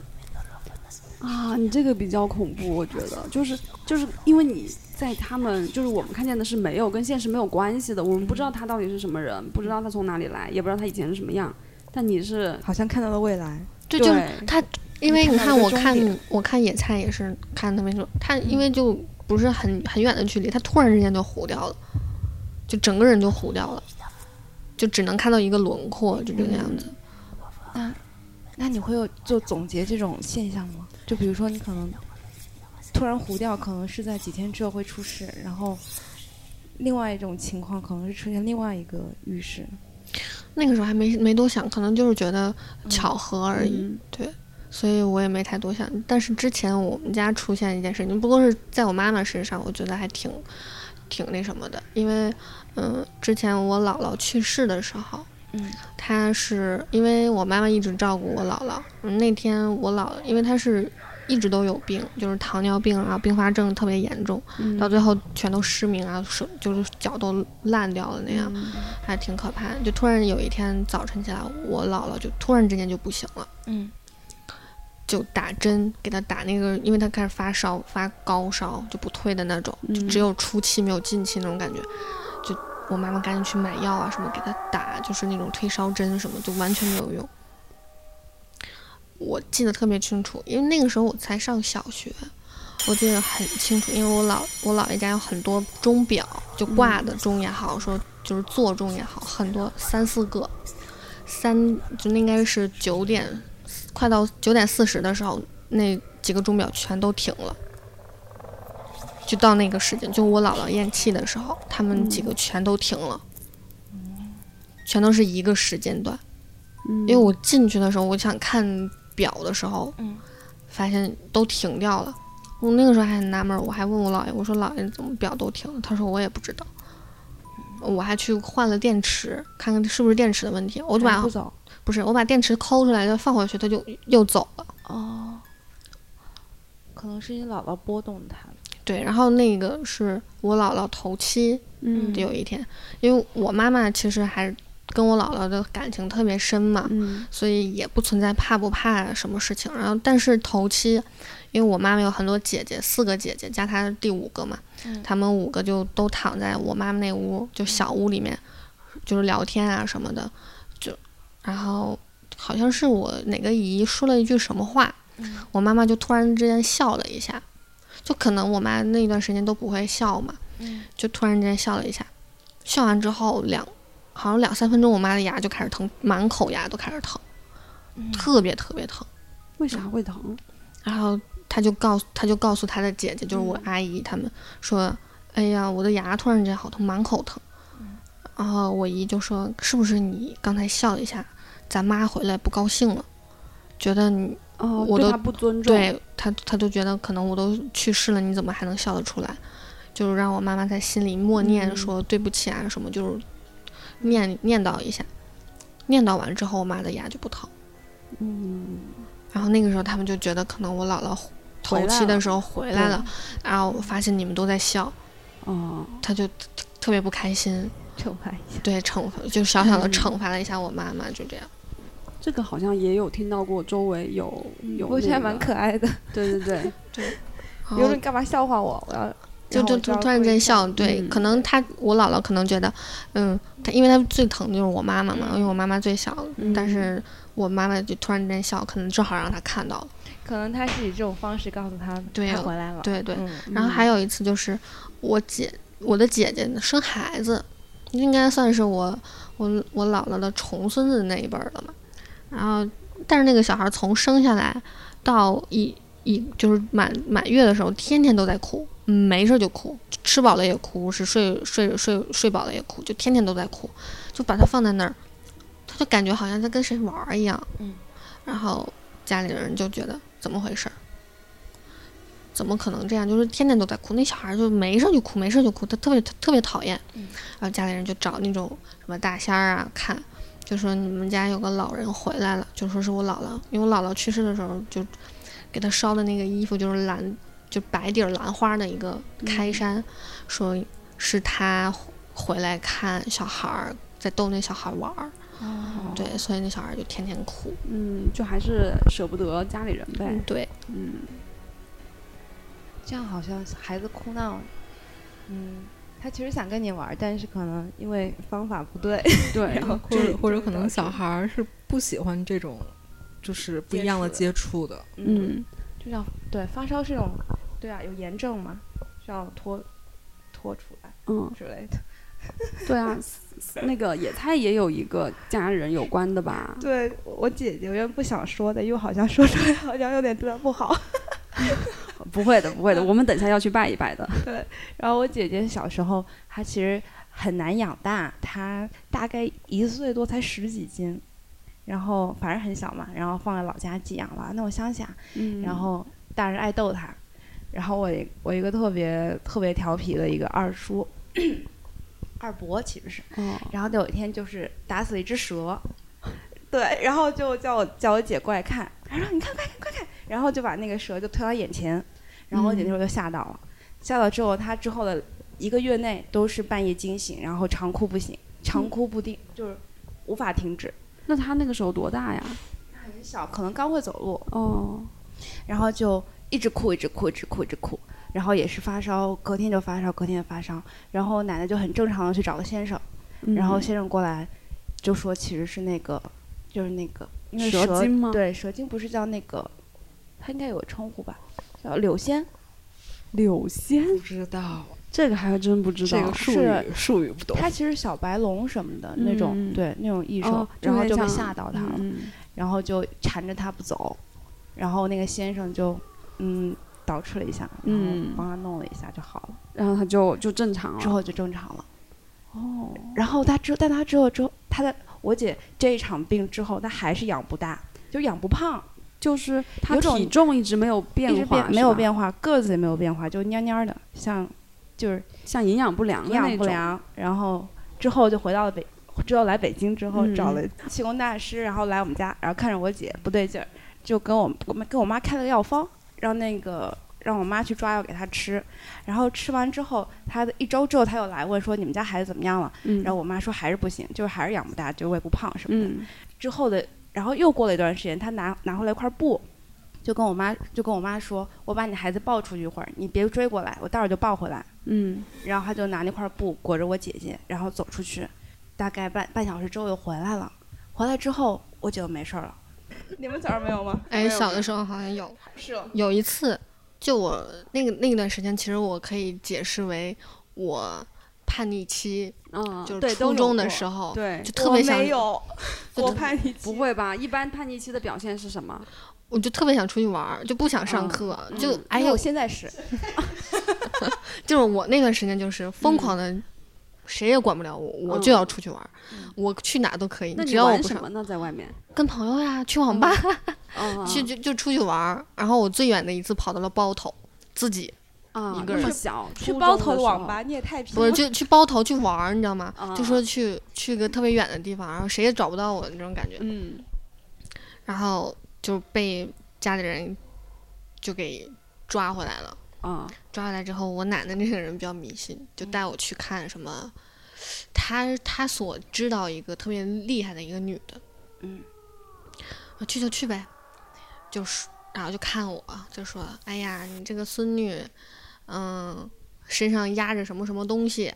啊，你这个比较恐怖，我觉得就是就是因为你在他们就是我们看见的是没有跟现实没有关系的，我们不知道他到底是什么人，不知道他从哪里来，也不知道他以前是什么样，但你是好像看到了未来。对，就是他，因为你看我看看我看野菜也是看他们说他，因为就不是很很远的距离，他突然之间就糊掉了，就整个人就糊掉了，就只能看到一个轮廓，就这个样子。那那你会有就总结这种现象吗？就比如说，你可能突然糊掉，可能是在几天之后会出事，然后另外一种情况可能是出现另外一个浴室。那个时候还没没多想，可能就是觉得巧合而已，嗯对，所以我也没太多想。但是之前我们家出现一件事情，不过是在我妈妈身上，我觉得还挺挺那什么的，因为嗯，之前我姥姥去世的时候。嗯，她是因为我妈妈一直照顾我姥姥。嗯，那天我姥，因为她是一直都有病，就是糖尿病啊，并发症特别严重，嗯到最后全都失明啊，手就是脚都烂掉了那样，嗯还挺可怕的。就突然有一天早晨起来，我姥姥就突然之间就不行了，嗯，就打针给她打那个，因为她开始发烧，发高烧就不退的那种，就只有出气没有进气那种感觉，就。我妈妈赶紧去买药啊，什么给她打，就是那种退烧针什么，就完全没有用。我记得特别清楚，因为那个时候我才上小学，我记得很清楚，因为我姥我姥爷家有很多钟表，就挂的钟也好，说就是座钟也好，很多三四个，三就那应该是九点，快到九点四十的时候，那几个钟表全都停了。就到那个时间，就我姥姥咽气的时候，他们几个全都停了，全都是一个时间段。嗯因为我进去的时候，我想看表的时候，嗯发现都停掉了。我那个时候还很纳闷，我还问我姥爷，我说姥爷怎么表都停了？他说我也不知道。我还去换了电池，看看是不是电池的问题。我就把不走不是我把电池抠出来就放回去，它就又走了。哦，可能是你姥姥拨动它了。对，然后那个是我姥姥头七嗯有一天，因为我妈妈其实还跟我姥姥的感情特别深嘛，嗯。所以也不存在怕不怕什么事情。然后，但是头七，因为我妈妈有很多姐姐，四个姐姐加她第五个嘛，嗯。她们五个就都躺在我妈妈那屋，就小屋里面，就是聊天啊什么的，就然后好像是我哪个姨说了一句什么话，嗯。我妈妈就突然之间笑了一下，就可能我妈那段时间都不会笑嘛，嗯。就突然之间笑了一下，笑完之后两好像两三分钟，我妈的牙就开始疼，满口牙都开始疼，嗯特别特别疼。为啥会疼？然后她就告诉她就告诉她的姐姐，就是我阿姨她们说，哎呀，我的牙突然之间好疼，满口疼。然后我姨就说，是不是你刚才笑了一下，咱妈回来不高兴了，觉得你哦，我都对他不尊重。对她她就觉得可能我都去世了，你怎么还能笑得出来？就是让我妈妈在心里默念嗯说对不起啊什么，就是念念叨一下，念叨完之后，我妈的牙就不疼。嗯，然后那个时候他们就觉得可能我姥姥头回来了七的时候回来了，然后我发现你们都在笑，哦，他就特特别不开心，惩罚一下。对，惩罚就小小的嗯惩罚了一下我妈妈，就这样。这个好像也有听到过，周围有有、那个，我觉得还蛮可爱的。对对对，然后有人干嘛笑话我？我要就就突突然间笑，对，嗯可能他我姥姥可能觉得，嗯，他因为他最疼的就是我妈妈嘛，因为我妈妈最小，嗯但是我妈妈就突然间笑，可能正好让他看到了，可能他是以这种方式告诉他对他回来了。对对。嗯然后还有一次就是我姐我的姐姐生孩子，应该算是我我我姥姥的重孙子那一辈儿了嘛。然后，但是那个小孩从生下来到一一就是满满月的时候，天天都在哭，嗯没事儿就哭，吃饱了也哭，是睡睡睡睡饱了也哭，就天天都在哭，就把他放在那儿，他就感觉好像在跟谁玩儿一样。嗯。然后家里人就觉得怎么回事儿？怎么可能这样？就是天天都在哭，那小孩就没事儿就哭，没事儿就哭，他特别特别讨厌。嗯然后家里人就找那种什么大仙儿啊看，就说你们家有个老人回来了，就说是我姥姥，因为我姥姥去世的时候就给他烧的那个衣服就是蓝，就白底儿蓝花的一个开衫，说是他回来看小孩儿，在逗那小孩儿玩儿。哦对，所以那小孩儿就天天哭。嗯，就还是舍不得家里人呗嗯，。对，嗯，这样好像孩子哭闹，嗯，他其实想跟你玩儿，但是可能因为方法不对，对 然，后或者或者可能小孩儿是不喜欢这种，就是不一样的接接触的。嗯，就像对发烧是种，对啊，有炎症嘛，需要拖拖出来嗯，之类的。对啊，那个野菜也有一个家人有关的吧？对我姐姐，我原本不想说的，又好像说出来好像有点对她不好。不会的，不会的，我们等一下要去拜一拜的。对然后我姐姐小时候，她其实很难养大，她大概一岁多才十几斤，然后反正很小嘛，然后放在老家寄养了，那我乡下，嗯，然后大人爱逗她，然后我我一个特别特别调皮的一个二叔，二伯其实是，哦，然后有一天就是打死了一只蛇，对，然后就叫我叫我姐过来看，她说你看快看快看，然后就把那个蛇就推到眼前，然后我姐那时候就吓到了，吓到之后她之后的一个月内都是半夜惊醒，然后长哭不醒，长哭不定，就是无法停止。那他那个时候多大呀？很小，可能刚会走路，哦，然后就一直哭，一直哭，一直哭，一直哭，然后也是发烧，隔天就发烧，隔天就发烧，然后奶奶就很正常的去找了先生。然后嗯先生过来就说其实是那个就是那个因为蛇精吗对，蛇精不是叫那个，它应该有个称呼吧，叫柳仙。柳仙不知道这个还真不知道。这个术是语术语不懂。它其实小白龙什么的那种，嗯对那种异兽，哦然后就被吓到它了，嗯然后就缠着它不走，然后那个先生就嗯捯饬了一下，然后嗯帮他弄了一下就好了，然后他就就正常了。之后就正常了。哦，然后他之，但他之后之后，他的我姐这一场病之后，她还是养不大，就养不胖，就是他体重一直没有变化，一直变没有，变化，个子也没有变化，就蔫蔫的，像就是像营养不良的营。养不良。然后之后就回到了北，之后来北京之后嗯找了气功大师，然后来我们家，然后看着我姐不对劲儿，就跟我跟我妈开了个药方，让那个让我妈去抓药给她吃，然后吃完之后，她的一周之后，她又来问说你们家孩子怎么样了？嗯，然后我妈说还是不行，就是还是养不大，就是喂不胖什么的。嗯之后的，然后又过了一段时间，他拿拿回来一块布，就跟我妈就跟我妈说，我把你孩子抱出去一会儿，你别追过来，我待会儿就抱回来。嗯然后他就拿那块布裹着我姐姐，然后走出去，大概半半小时之后又回来了。回来之后，我姐就没事儿了。你们小时候没有吗？哎，小的时候好像有有一次，就我那个那段时间，其实我可以解释为我叛逆期，嗯，就是初中的过时候，对就，特别想没，有，就我叛逆期不会吧？一般叛逆期的表现是什么？我就特别想出去玩儿，就不想上嗯课，嗯就哎呦我，现在是 就是我那段时间就是疯狂的，谁也管不了我，我就嗯要出去玩儿，我去哪都可以，那你只要我什么，呢？在外面？跟朋友呀，去网吧，嗯，去就就出去玩儿。然后我最远的一次跑到了包头，自己啊，一个人那么小，去包头网吧，你也太拼不是。就去包头去玩儿，你知道吗？啊就说去去个特别远的地方，然后谁也找不到我那种感觉。嗯然后就被家里人就给抓回来了。啊抓回来之后，我奶奶那个人比较迷信，就带我去看什么，她她所知道一个特别厉害的一个女的，嗯，我去就去呗，就是然后就看我就说，哎呀，你这个孙女，嗯，身上压着什么什么东西，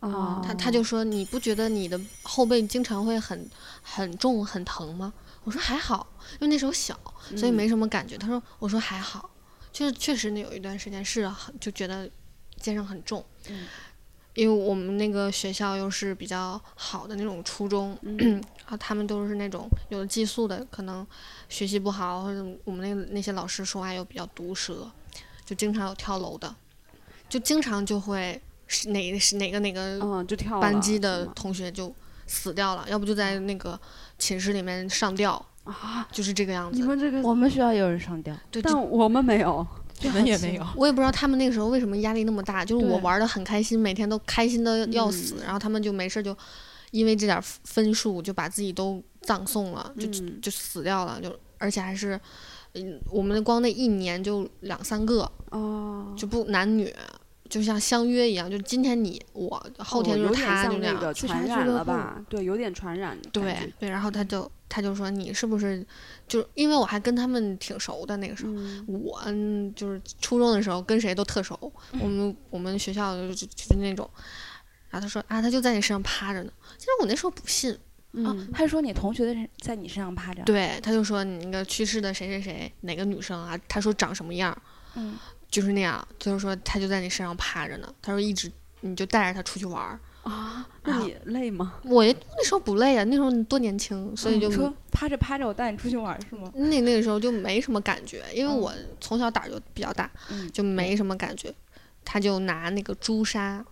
啊，他他就说你不觉得你的后背经常会很很重很疼吗？我说还好，因为那时候小，所以嗯。没什么感觉。他说我说还好，就是确实那有一段时间是很就觉得肩上很重，嗯。因为我们那个学校又是比较好的那种初中，嗯。然 后他们都是那种有的寄宿的，可能学习不好，或者我们那个那些老师说话又比较毒舌，就经常有跳楼的，就经常就会是哪是哪个哪个嗯，就跳班级的同学就死掉了，要不就在那个寝室里面上吊，啊，就是这个样子。你们这个，我们学校也有人上吊，对，但我们没有，我们也没有。我也不知道他们那个时候为什么压力那么大，就是我玩的很开心，每天都开心的要死，然后他们就没事就因为这点分数就把自己都葬送了，就嗯就死掉了，就而且还是。嗯，我们光那一年就两三个，哦，就不男女，就像相约一样，就今天你我，后天就是他，就那样。传染了吧？对，有点传染。对对，然后他就他就说你是不是就因为我还跟他们挺熟的那个时候，嗯我嗯就是初中的时候跟谁都特熟，我们我们学校就就就是那种，然后他说啊他就在你身上趴着呢，其实我那时候不信，啊嗯，他说你同学的人在你身上趴着，对，他就说你那个去世的谁谁谁哪个女生啊，他说长什么样就是那样，就是说他就在你身上趴着呢，他说一直你就带着他出去玩儿，啊，那你累吗？我那时候不累啊，那时候你多年轻，所以就你说趴着趴着，我带你出去玩儿是吗？那那个时候就没什么感觉，因为嗯我从小胆儿就比较大，嗯就没什么感觉。他就拿那个朱砂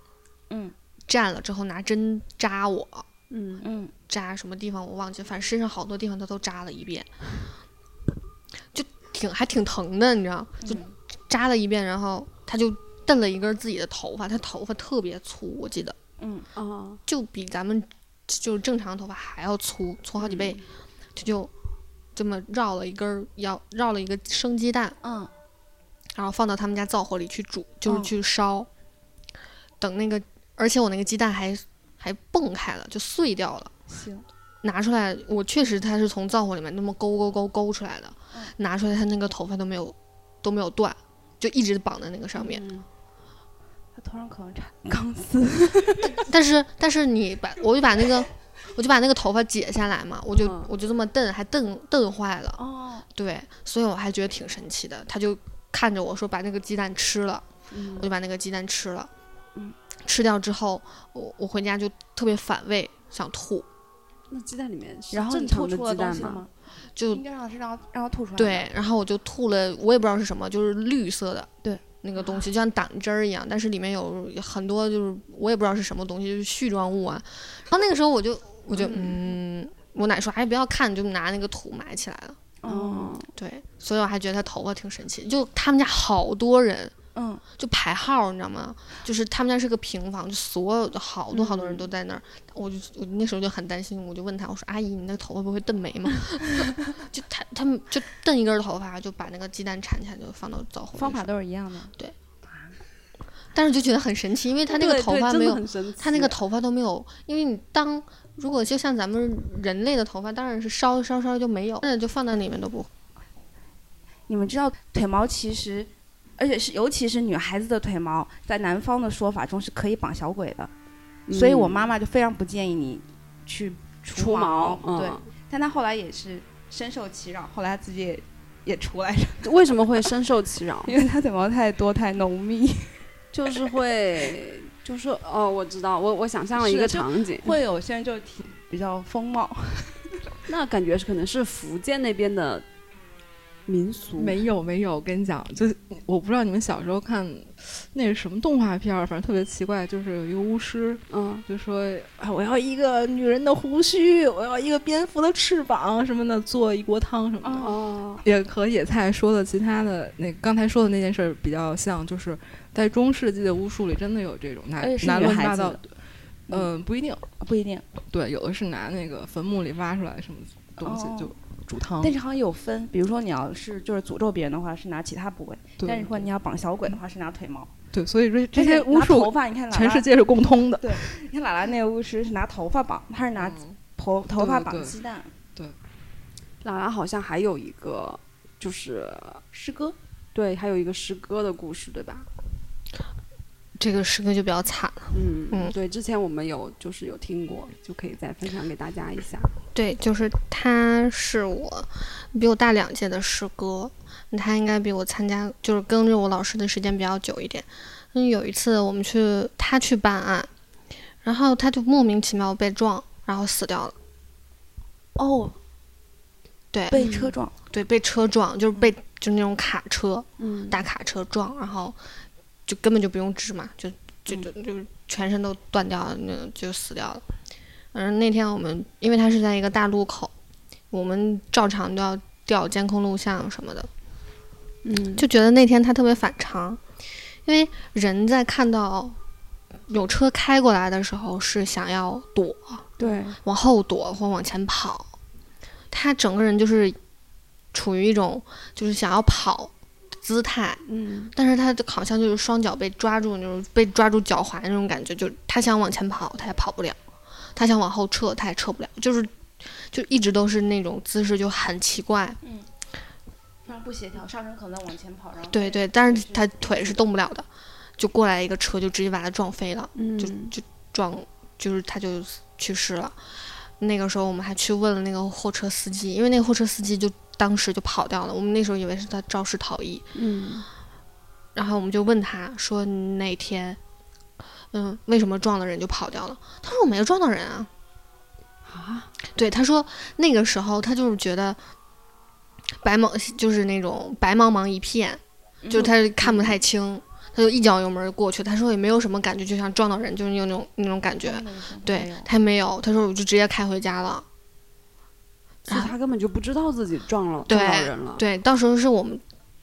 嗯蘸了之后拿针扎我，嗯嗯，扎什么地方我忘记，反正身上好多地方他都扎了一遍，就挺还挺疼的，你知道，就嗯扎了一遍，然后他就蹬了一根自己的头发，他头发特别粗，我记得嗯啊，就比咱们就是正常头发还要粗，粗好几倍，他就这么绕了一根儿，要绕了一个生鸡蛋。嗯然后放到他们家灶火里去煮，就是哦去烧。等那个，而且我那个鸡蛋还还蹦开了，就碎掉了。行，拿出来，我确实它是从灶火里面那么勾勾勾勾出来的，嗯拿出来它那个头发都没有都没有断，就一直绑在那个上面。嗯他头上可能缠钢丝，但是但是你把我就把那个我就把那个头发解下来嘛，我就、嗯我就这么蹬，还蹬蹬坏了。哦，对，所以我还觉得挺神奇的。他就看着我说把那个鸡蛋吃了，嗯我就把那个鸡蛋吃了。嗯，吃掉之后，我我回家就特别反胃，想吐，那鸡蛋里面是然后你正常的吐出了鸡蛋吗？就应该让是让让它吐出来。对，然后我就吐了，我也不知道是什么，就是绿色的，对，那个东西就像胆汁儿一样，但是里面有很多就是我也不知道是什么东西，就是絮状物啊。然后那个时候我就我就嗯，我奶说哎不要看，就拿那个土埋起来了。哦，对，所以我还觉得他头发挺神奇，就他们家好多人。嗯，就排号，你知道吗？就是他们家是个平房，就所有的好多好多人都在那儿。我就我那时候就很担心，我就问他，我说：“阿姨，你那个头发不会蹬没吗？” 就他他们就蹬一根头发，就把那个鸡蛋铲起来，就放到灶火里方法都是一样的。对但是就觉得很神奇，因为他那个头发没有，他那个头发都没有，因为你当如果就像咱们人类的头发，当然是烧一烧烧就没有，那就放在里面都不你们知道腿毛其实，而且是尤其是女孩子的腿毛，在南方的说法中是可以绑小鬼的，所以我妈妈就非常不建议你去除除毛，对，嗯。但她后来也是深受其扰，后来她自己也也出来着，为什么会深受其扰？因为她腿毛太多太浓密，就是会，就是哦，我知道，我我想象了一个场景，会有些人就挺比较风貌。那感觉是可能是福建那边的民俗，没有没有，我跟你讲，就是我不知道你们小时候看那是什么动画片儿，反正特别奇怪，就是有一个巫师嗯，就说啊，我要一个女人的胡须，我要一个蝙蝠的翅膀什么的，做一锅汤什么的。哦，也和野菜说的其他的那刚才说的那件事儿比较像，就是在中世纪的巫术里真的有这种拿拿乱七八糟嗯、不一定，不一定，对，有的是拿那个坟墓里挖出来什么东西哦。就煮汤，但是好像有分，比如说你要是就是诅咒别人的话，是拿其他部位；但是如果你要绑小鬼的话，是拿腿毛。对，所以说这些巫术头术发，你看全世界是共通的。对你看喇喇那个巫师是拿头发绑，他是拿头头发绑鸡蛋。对拉拉好像还有一个，就是诗歌，对，还有一个诗歌的故事，对吧？这个诗歌就比较惨了。嗯嗯对，之前我们有就是有听过，就可以再分享给大家一下。对，就是他是我比我大两届的师哥，他应该比我参加就是跟着我老师的时间比较久一点。嗯，有一次我们去他去办案，然后他就莫名其妙被撞，然后死掉了。哦，对，被车撞，对被车撞，就是被就是那种卡车嗯大卡车撞，然后就根本就不用治嘛，就就就就全身都断掉了，那就死掉了。嗯，那天我们因为他是在一个大路口，我们照常都要调监控录像什么的，嗯，就觉得那天他特别反常，因为人在看到有车开过来的时候是想要躲，对，往后躲或往前跑，他整个人就是处于一种就是想要跑的姿态，嗯。但是他好像就是双脚被抓住，那种被抓住脚踝那种感觉，就他想往前跑，他也跑不了；他想往后撤，他也撤不了，就是就一直都是那种姿势就很奇怪。嗯。非常不协调，上身可能往前跑，然后对对，但是他腿是动不了的，就过来一个车就直接把他撞飞了，嗯，就就撞，就是他就去世了。那个时候我们还去问了那个货车司机，因为那个货车司机就当时就跑掉了，我们那时候以为是他肇事逃逸，嗯然后我们就问他说你那天，嗯，为什么撞了人就跑掉了？他说我没有撞到人啊。啊，对，他说那个时候他就是觉得白茫就是那种白茫茫一片，就是他看不太清，他就一脚油门过去。他说也没有什么感觉，就像撞到人，就是有那种那种感觉。对他没有，他说我就直接开回家了。所以他根本就不知道自己撞了对撞到人了。对，到时候是我们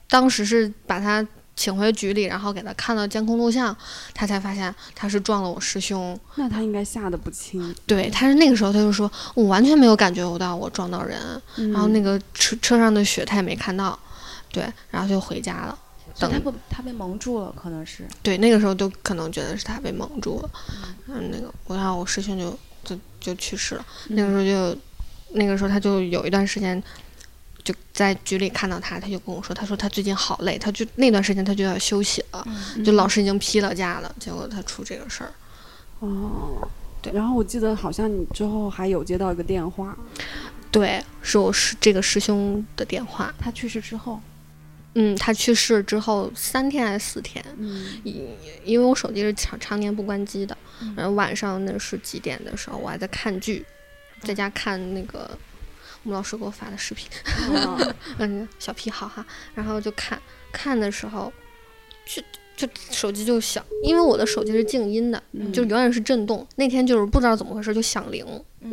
当时是把他请回局里，然后给他看到监控录像，他才发现他是撞了我师兄。那他应该吓得不轻。对，他是那个时候他就说，我完全没有感觉到我撞到人，然然后那个车车上的血他也没看到，对，然后就回家了。等他不他被蒙住了，可能是对，那个时候就可能觉得是他被蒙住了，嗯，那个我然后我师兄就就就去世了，那个时候就那个时候他就有一段时间。就在局里看到他，他就跟我说，他说他最近好累，他就那段时间他就要休息了，就老师已经批了假了，结果他出这个事儿。哦，对然后我记得好像你之后还有接到一个电话，对，是我师这个师兄的电话。他去世之后，嗯，他去世之后三天还是四天，嗯因因为我手机是常常年不关机的，嗯然后晚上那是几点的时候，我还在看剧，在家看那个我们老师给我发的视频，嗯 嗯，小癖好哈，然后就看看的时候，就就手机就响，因为我的手机是静音的，嗯就永远是震动。那天就是不知道怎么回事就响铃，嗯，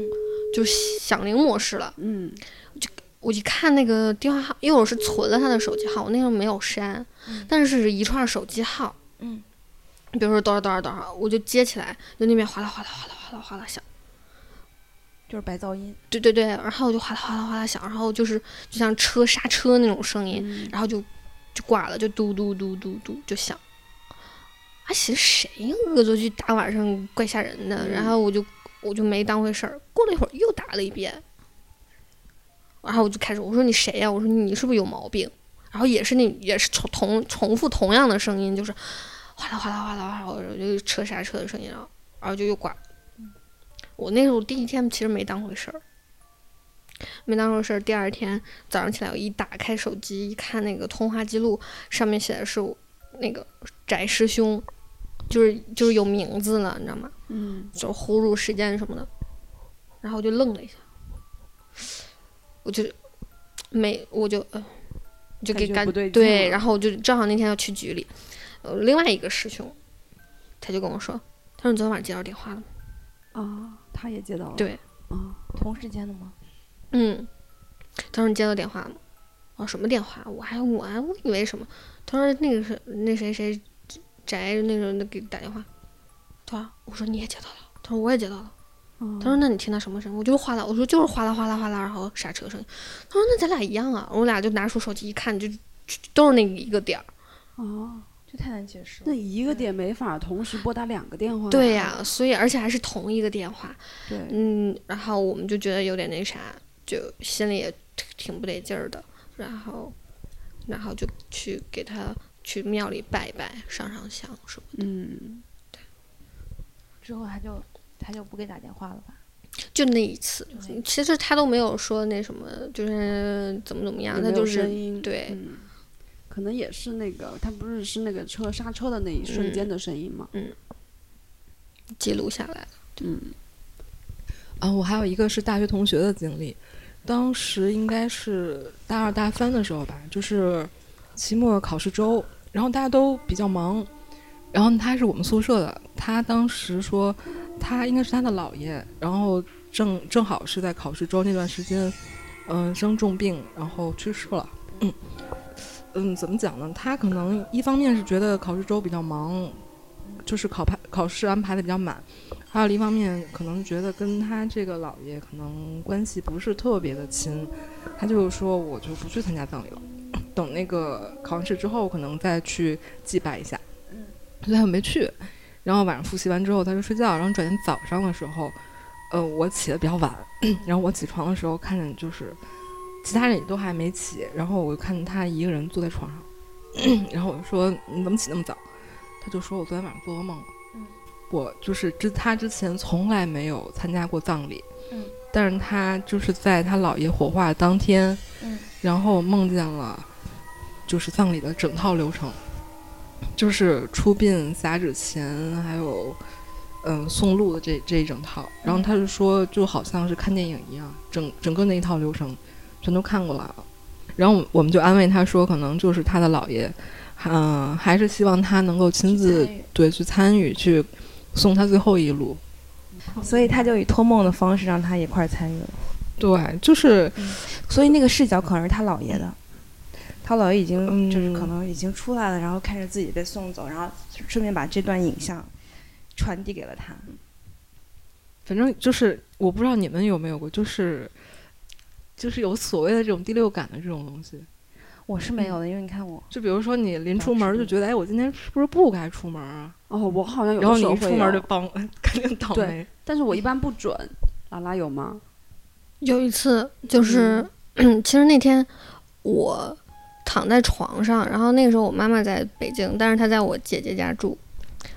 就响铃模式了。嗯就我一看那个电话号，因为我是存了他的手机号，我那时候没有删，但是是一串手机号，嗯，比如说多少多少多少，我就接起来，就那边哗啦哗啦哗啦哗啦哗啦响，就是白噪音。对对对，然后就哗啦哗啦哗啦响，然后就是就像车刹车那种声音，嗯然后就就挂了，就嘟嘟嘟嘟嘟就响。啊，寻思谁呀？恶作剧大晚上怪吓人的，然后我就我就没当回事儿。过了一会儿又打了一遍，然后我就开始我说你谁呀？我说你是不是有毛病？然后也是那也是重同重复同样的声音，就是哗啦哗啦哗啦哗啦，我就车刹车的声音，然后然后就又挂了。我那时候第一天其实没当回事儿，没当回事儿。第二天早上起来，我一打开手机一看那个通话记录，上面写的是我那个翟师兄，就是就是有名字了，你知道吗？嗯就呼入时间什么的，然后我就愣了一下，我就没我就呃，就给感感觉不对然后我就正好那天要去局里，呃，另外一个师兄，他就跟我说，他说你昨天晚上接到电话了吗？啊，他也接到了，对，啊，同时间的吗？嗯，他说你接到电话了吗？我说什么电话？我还我还我以为什么？他说那个是那谁谁宅那个给你打电话，他说我说你也接到了，他说我也接到了。嗯他说：“那你听到什么声音？”我就是哗啦，我说就是哗啦哗啦哗啦，然后刹车声音。他说：“那咱俩一样啊。”我俩就拿出手机一看，就就都是那一个点儿。哦，这太难解释了那。一个点没法同时拨打两个电话，对呀、所以而且还是同一个电话。对，嗯，然后我们就觉得有点那啥，就心里也挺挺不得劲儿的。然后，然后就去给他去庙里拜一拜，上上香什么的。嗯之后他就他就不给打电话了吧？就那一次其实他都没有说那什么，就是怎么怎么样，他就是，对嗯，可能也是那个，他不是是那个车刹车的那一瞬间的声音吗？嗯记录下来。嗯啊，我还有一个是大学同学的经历，当时应该是大二大三的时候吧，就是期末考试周，然后大家都比较忙，然后他是我们宿舍的，他当时说他应该是他的姥爷，然后正正好是在考试周那段时间，嗯、生重病，然后去世了。嗯嗯，怎么讲呢？他可能一方面是觉得考试周比较忙，就是考排考试安排的比较满，还有一方面可能觉得跟他这个姥爷可能关系不是特别的亲，他就说我就不去参加葬礼了，等那个考完试之后可能再去祭拜一下。嗯，所以他就没去。然后晚上复习完之后他就睡觉，然后转天早上的时候，呃，我起的比较晚，然后我起床的时候看见就是其他人也都还没起，然后我就看见他一个人坐在床上，然后我就说你怎么起那么早？他就说我昨天晚上做噩梦了。嗯我就是之他之前从来没有参加过葬礼，嗯但是他就是在他姥爷火化当天，嗯然后梦见了就是葬礼的整套流程，就是出殡、撒纸钱，还有嗯送路的这这一整套。然后他就说，就好像是看电影一样，整整个那一套流程全都看过来了。然后我们就安慰他说，可能就是他的姥爷，嗯、还是希望他能够亲自对去参与，去送他最后一路。所以他就以托梦的方式让他一块儿参与了。对，就是所以那个视角可能是他姥爷的，他姥爷已经就是嗯可能已经出来了，然后看着自己被送走，然后顺便把这段影像传递给了他。反正就是我不知道你们有没有过，就是就是有所谓的这种第六感的这种东西。我是没有的，因为你看我，就比如说你临出门就觉得，哎，我今天是不是不该出门啊？哦，我好像有然后你的时候一出门就有，帮，肯定倒对霉。但是我一般不准。拉拉有吗？有一次就是，其实那天我躺在床上，然后那个时候我妈妈在北京，但是她在我姐姐家住。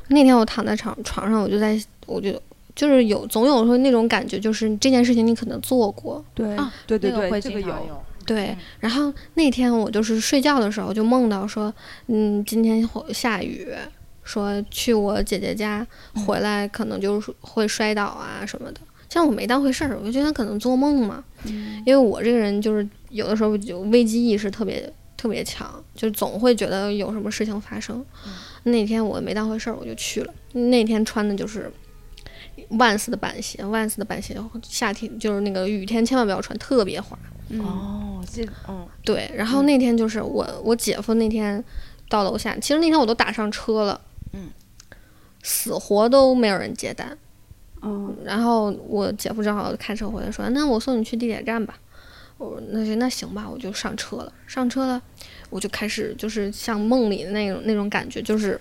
那天我躺在床床上，我就在我就就是有总有说那种感觉，就是这件事情你可能做过，对啊对对对，那个会这个有。对嗯。然后那天我就是睡觉的时候就梦到说，嗯，今天会下雨，说去我姐姐家回来可能就是会摔倒啊什么的。像我没当回事儿，我就觉得可能做梦嘛，因为我这个人就是有的时候就危机意识特别特别强，就总会觉得有什么事情发生。那天我没当回事儿，我就去了。那天穿的就是万斯的板鞋，万斯的板鞋，夏天就是那个雨天千万不要穿，特别滑。嗯哦，这嗯对，然后那天就是我我姐夫那天到楼下，其实那天我都打上车了，嗯，死活都没有人接单。嗯然后我姐夫正好开车回来说：“那我送你去地铁站吧。”我说：“那行那行吧。”我就上车了，上车了，我就开始就是像梦里的那种那种感觉，就是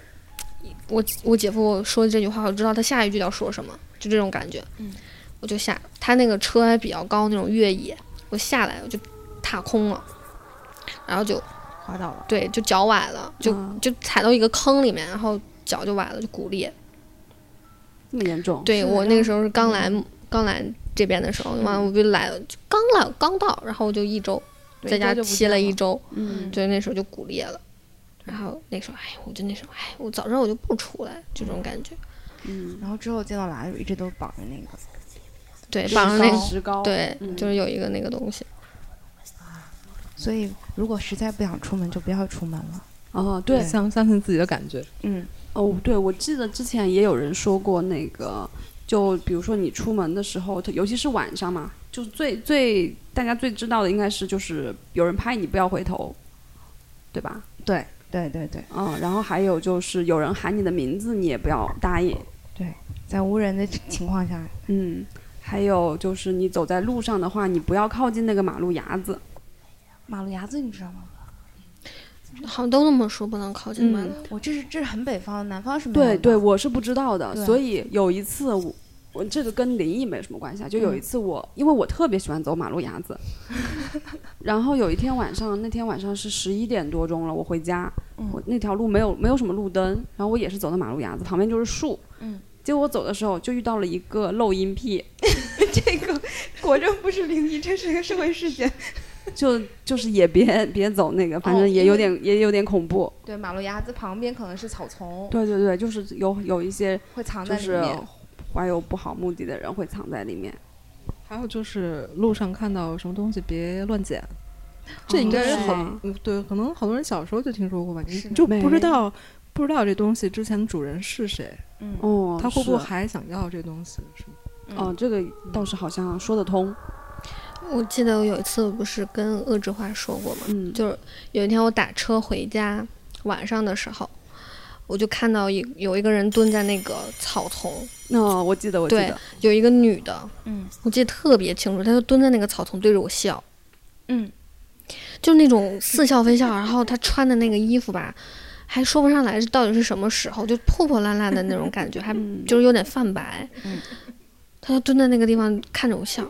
我我姐夫说的这句话，我知道他下一句要说什么，就这种感觉。嗯，我就下，他那个车还比较高，那种越野，我下来我就踏空了，然后就滑倒了。对，就脚崴了，就、嗯就踩到一个坑里面，然后脚就崴了，就骨裂。这么严重？对我那个时候是刚来、刚来这边的时候，完了我就来了，就刚来刚到，然后我就一周在家歇了一周，嗯就，那时候就骨裂了。然后那时候，哎，我就那时候，哎，我早知道我就不出来，就这种感觉。嗯，然后之后见到喇一直都绑着那个。对，绑着那个，石膏，对，嗯就是有一个那个东西。所以如果实在不想出门，就不要出门了。哦对相相信自己的感觉。嗯哦对，我记得之前也有人说过那个，就比如说你出门的时候，尤其是晚上嘛，就最最大家最知道的应该是就是有人拍你不要回头，对吧？对对对对，嗯，然后还有就是有人喊你的名字，你也不要答应。在无人的情况下，嗯，还有就是你走在路上的话，你不要靠近那个马路牙子。马路牙子你知道吗？好像都那么说，不能靠近马路。嗯，我这是这是很北方，南方是没有。对对，我是不知道的，所以有一次我。我这个跟灵异没什么关系啊，就有一次我，因为我特别喜欢走马路牙子，然后有一天晚上，那天晚上是十一点多钟了，我回家，嗯我那条路没有没有什么路灯，然后我也是走的马路牙子，旁边就是树，嗯，结果我走的时候就遇到了一个漏音癖，这个果真不是灵异，这是一个社会事件。就就是也别别走那个，反哦正也有点、也有点恐怖。对，马路牙子旁边可能是草丛，对对对，就是有有一些会藏就是在里面。怀有不好目的的人会藏在里面。还有就是路上看到什么东西别乱捡，这应哦该是好、是吗嗯对，可能好多人小时候就听说过吧，就不知道不知道这东西之前主人是谁，嗯。哦，他会不会还想要这东西？是吗？哦，这个倒是好像说得通。我记得我有一次我不是跟恶之花说过吗？嗯，就是有一天我打车回家，晚上的时候，我就看到一有一个人蹲在那个草丛，那、我记得，我记对得，有一个女的，嗯。我记得特别清楚，她就蹲在那个草丛对着我笑，嗯，就那种似笑非笑，然后她穿的那个衣服吧，还说不上来是到底是什么时候，就破破烂烂的那种感觉，还嗯就是有点泛白。嗯，她就蹲在那个地方看着我笑，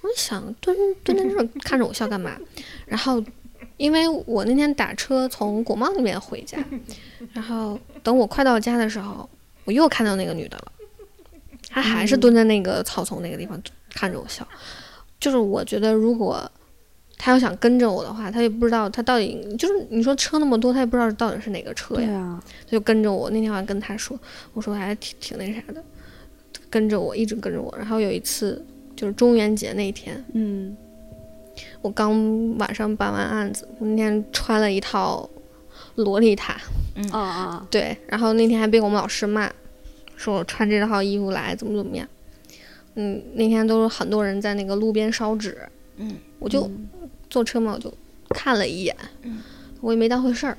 我就想蹲蹲在那儿看着我笑干嘛？然后。因为我那天打车从国贸那边回家，然后等我快到家的时候，我又看到那个女的了，她还是蹲在那个草丛那个地方看着我笑。就是我觉得，如果她要想跟着我的话，他也不知道他到底就是你说车那么多，他也不知道到底是哪个车呀，他就跟着我。那天我还跟他说，我说还挺挺那啥的，跟着我一直跟着我。然后有一次就是中元节那天，嗯，我刚晚上办完案子，我那天穿了一套洛丽塔，啊啊，对，然后那天还被我们老师骂，说我穿这套衣服来怎么怎么样。嗯，那天都是很多人在那个路边烧纸，嗯，我就嗯坐车嘛，我就看了一眼，嗯，我也没当回事儿。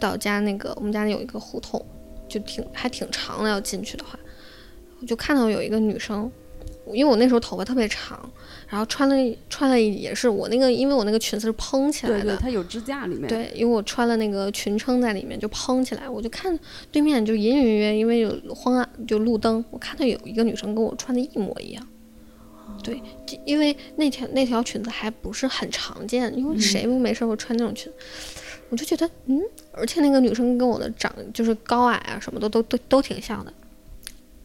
到家那个我们家有一个胡同，就挺还挺长的，要进去的话，我就看到有一个女生，因为我那时候头发特别长，然后穿了穿了也是我那个，因为我那个裙子是蓬起来的，对对，它有支架里面。，对，因为我穿了那个裙撑在里面，就蓬起来，我就看对面就隐隐约约，因为有昏暗，就路灯，我看到有一个女生跟我穿的一模一样。对，因为那条那条裙子还不是很常见，因为谁不没事会穿那种裙？我就觉得，嗯，而且那个女生跟我的长就是高矮啊，什么的都都都挺像的。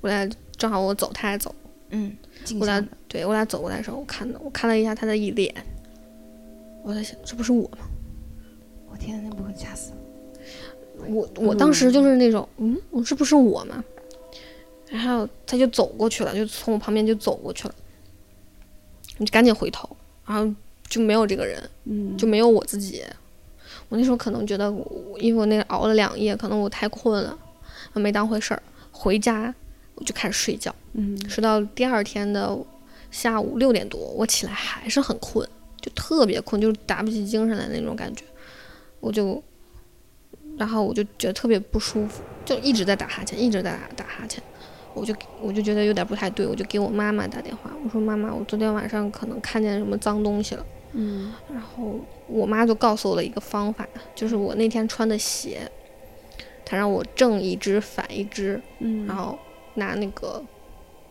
我俩正好我走，她也走，嗯，我俩对我俩走过来的时候，我看到我看了一下她的一脸，我在想这不是我吗？我天，那不会吓死了。我我当时就是那种，嗯，我这不是我吗？然后他就走过去了，就从我旁边就走过去了，我就赶紧回头，然后就没有这个人，嗯，就没有我自己。我那时候可能觉得我，因为我那个熬了两夜，可能我太困了，没当回事儿。回家我就开始睡觉，嗯睡到第二天的下午六点多，我起来还是很困，就特别困，就是打不起精神来那种感觉。我就，然后我就觉得特别不舒服，就一直在打哈欠，一直在打打哈欠。我就我就觉得有点不太对，我就给我妈妈打电话，我说妈妈，我昨天晚上可能看见什么脏东西了。嗯然后我妈就告诉我了一个方法，就是我那天穿的鞋，她让我正一只反一只，嗯，然后拿那个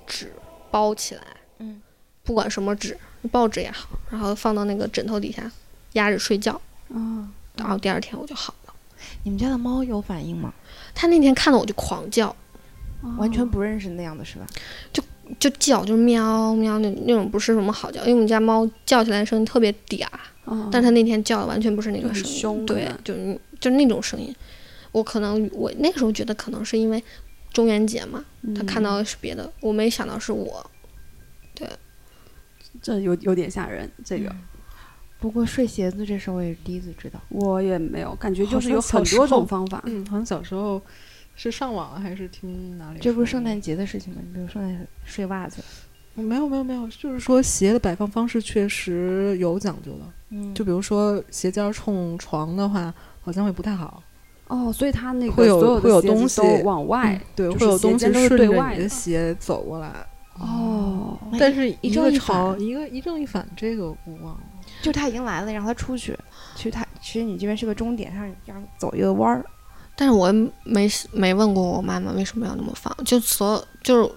纸包起来，嗯，不管什么纸，报纸也好，然后放到那个枕头底下压着睡觉，啊，然后第二天我就好了。你们家的猫有反应吗？它那天看到我就狂叫，完全不认识那样的是吧？就就叫，就是喵喵那那种不是什么好叫，因为我们家猫叫起来声音特别嗲，哦，但是它那天叫的完全不是那个声音，对就是就是那种声音。我可能我那个时候觉得可能是因为中元节嘛，他看嗯到的是别的，我没想到是我。对这有有点吓人，这个嗯不过睡鞋子这事儿我也是第一次知道。我也没有感觉，就是有很多种方法。嗯，好像小时候是上网还是听哪里？这不是圣诞节的事情吗？你比如圣诞节睡袜子，没有没有没有，就是说鞋的摆放方式确实有讲究的。嗯就比如说鞋尖儿冲床的话，好像会不太好。哦，所以它那个会有会有东西都往外嗯。对，会有东西顺着你的鞋走过来。哦，但是一一个正一反朝一个一正一反，这个我忘了。就他已经来了，让他出去。其实他其实你这边是个终点，让你让你走一个弯儿。但是我没没问过我妈妈为什么要那么放，就所有就是，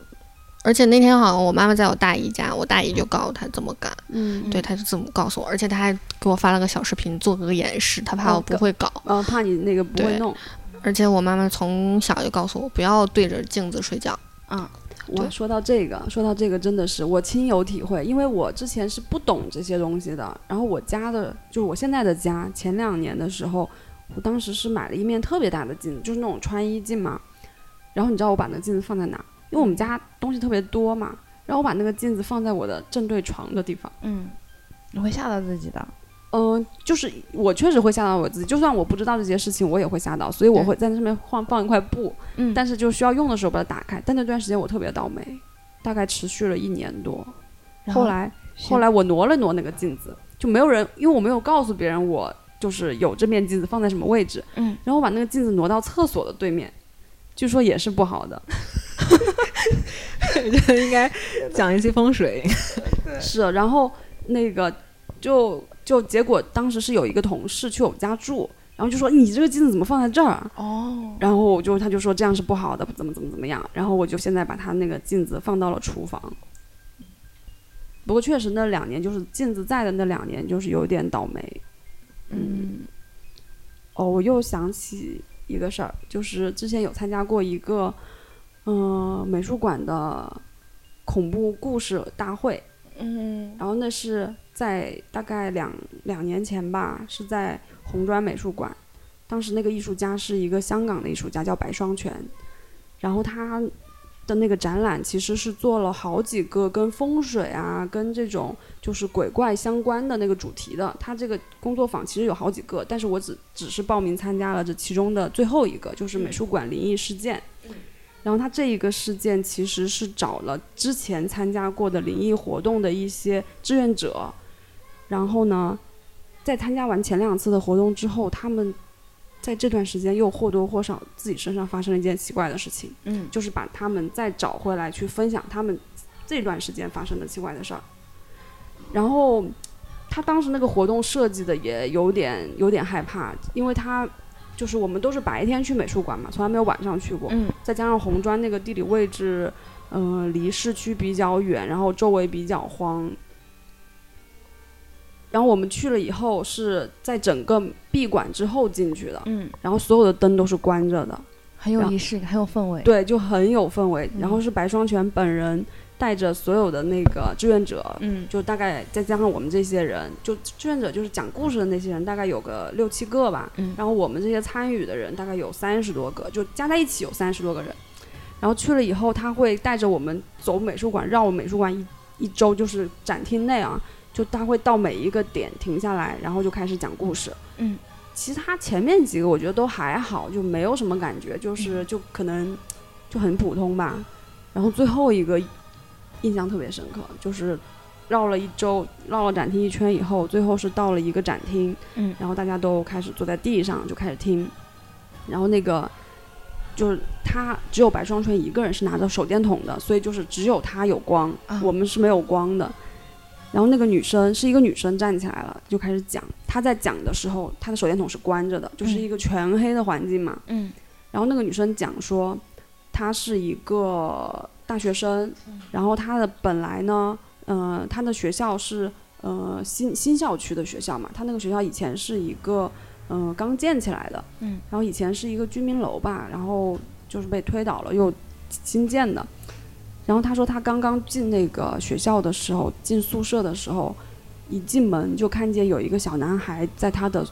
而且那天好像我妈妈在我大姨家，我大姨就告诉她怎么干，嗯，对，她就这么告诉我，而且她还给我发了个小视频做个演示，她怕哦我不会搞，呃，怕你那个不会对弄。而且我妈妈从小就告诉我不要对着镜子睡觉，啊，对我说到这个，说到这个真的是我亲有体会，因为我之前是不懂这些东西的。然后我家的，就是我现在的家，前两年的时候，我当时是买了一面特别大的镜子，就是那种穿衣镜嘛。然后你知道我把那个镜子放在哪？因为我们家东西特别多嘛，然后我把那个镜子放在我的正对床的地方。嗯，你会吓到自己的。嗯、就是我确实会吓到我自己，就算我不知道这些事情，我也会吓到，所以我会在那上面放放一块布，嗯但是就需要用的时候把它打开。但那段时间我特别倒霉，大概持续了一年多。然后来后来我挪了挪那个镜子，就没有人，因为我没有告诉别人我就是有这面镜子放在什么位置，嗯，然后我把那个镜子挪到厕所的对面，据说也是不好的。我觉得应该讲一些风水。是，然后那个就就结果当时是有一个同事去我们家住，然后就说你这个镜子怎么放在这儿啊？哦，然后我就他就说这样是不好的，怎么怎么怎么样。然后我就现在把他那个镜子放到了厨房。不过确实那两年就是镜子在的那两年就是有点倒霉。嗯哦，我又想起一个事儿，就是之前有参加过一个，嗯、美术馆的恐怖故事大会，嗯然后那是在大概两两年前吧，是在红砖美术馆。当时那个艺术家是一个香港的艺术家，叫白双全。然后他的那个展览其实是做了好几个跟风水啊、跟这种就是鬼怪相关的那个主题的。他这个工作坊其实有好几个，但是我只只是报名参加了这其中的最后一个，就是美术馆灵异事件。然后他这一个事件其实是找了之前参加过的灵异活动的一些志愿者，然后呢，在参加完前两次的活动之后，他们在这段时间又或多或少自己身上发生了一件奇怪的事情，嗯就是把他们再找回来去分享他们这段时间发生的奇怪的事儿。然后他当时那个活动设计的也有点有点害怕，因为他就是我们都是白天去美术馆嘛，从来没有晚上去过。嗯再加上红砖那个地理位置，嗯、离市区比较远，然后周围比较荒。然后我们去了以后是在整个闭馆之后进去的，嗯然后所有的灯都是关着的，很有仪式感，很有氛围。对，就很有氛围。然后嗯是白双全本人带着所有的那个志愿者，嗯就大概再加上我们这些人，就志愿者就是讲故事的那些人，大概有个六七个吧。嗯然后我们这些参与的人大概有三十多个，就加在一起有三十多个人。然后去了以后，他会带着我们走美术馆，绕美术馆一一周，就是展厅内啊，就他会到每一个点停下来，然后就开始讲故事。嗯，其他前面几个我觉得都还好，就没有什么感觉，嗯就是就可能就很普通吧。然后最后一个印象特别深刻，就是绕了一周，绕了展厅一圈以后，最后是到了一个展厅，嗯然后大家都开始坐在地上就开始听，然后那个就是他只有白双纯一个人是拿着手电筒的，所以就是只有他有光，啊我们是没有光的。然后那个女生是一个女生站起来了，就开始讲。她在讲的时候，她的手电筒是关着的，就是一个全黑的环境嘛。嗯然后那个女生讲说，她是一个大学生，然后她的本来呢，呃，她的学校是呃新新校区的学校嘛，她那个学校以前是一个呃刚建起来的，嗯，然后以前是一个居民楼吧，然后就是被推倒了又新建的。然后他说他刚刚进那个学校的时候，进宿舍的时候，一进门就看见有一个小男孩在他的。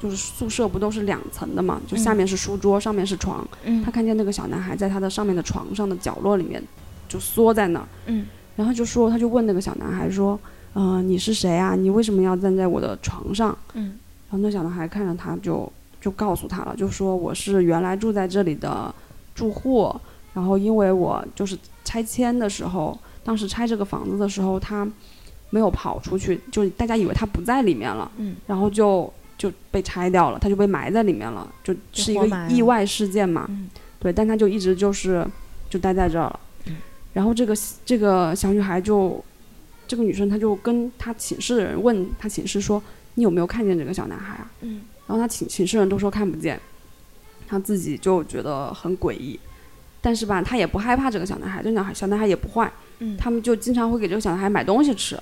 就是宿舍不都是两层的嘛，就下嗯面是书桌，上面是床，嗯他看见那个小男孩在他的上面的床上的角落里面就缩在那儿，嗯，然后就说，他就问那个小男孩说，呃，你是谁啊？你为什么要站在我的床上？嗯，然后那小男孩看着他就就告诉他了，就说我是原来住在这里的住户，然后因为我就是拆迁的时候，当时拆这个房子的时候，他没有跑出去，就大家以为他不在里面了，嗯，然后就就被拆掉了，他就被埋在里面了，就是一个意外事件嘛。嗯对，但他就一直就是就待在这儿了。嗯然后这个这个小女孩就，这个女生她就跟她寝室的人问她寝室说：“你有没有看见这个小男孩啊？”嗯然后她寝寝室人都说看不见，她自己就觉得很诡异。但是吧，他也不害怕这个小男孩，这小孩小男孩也不坏，嗯他们就经常会给这个小男孩买东西吃，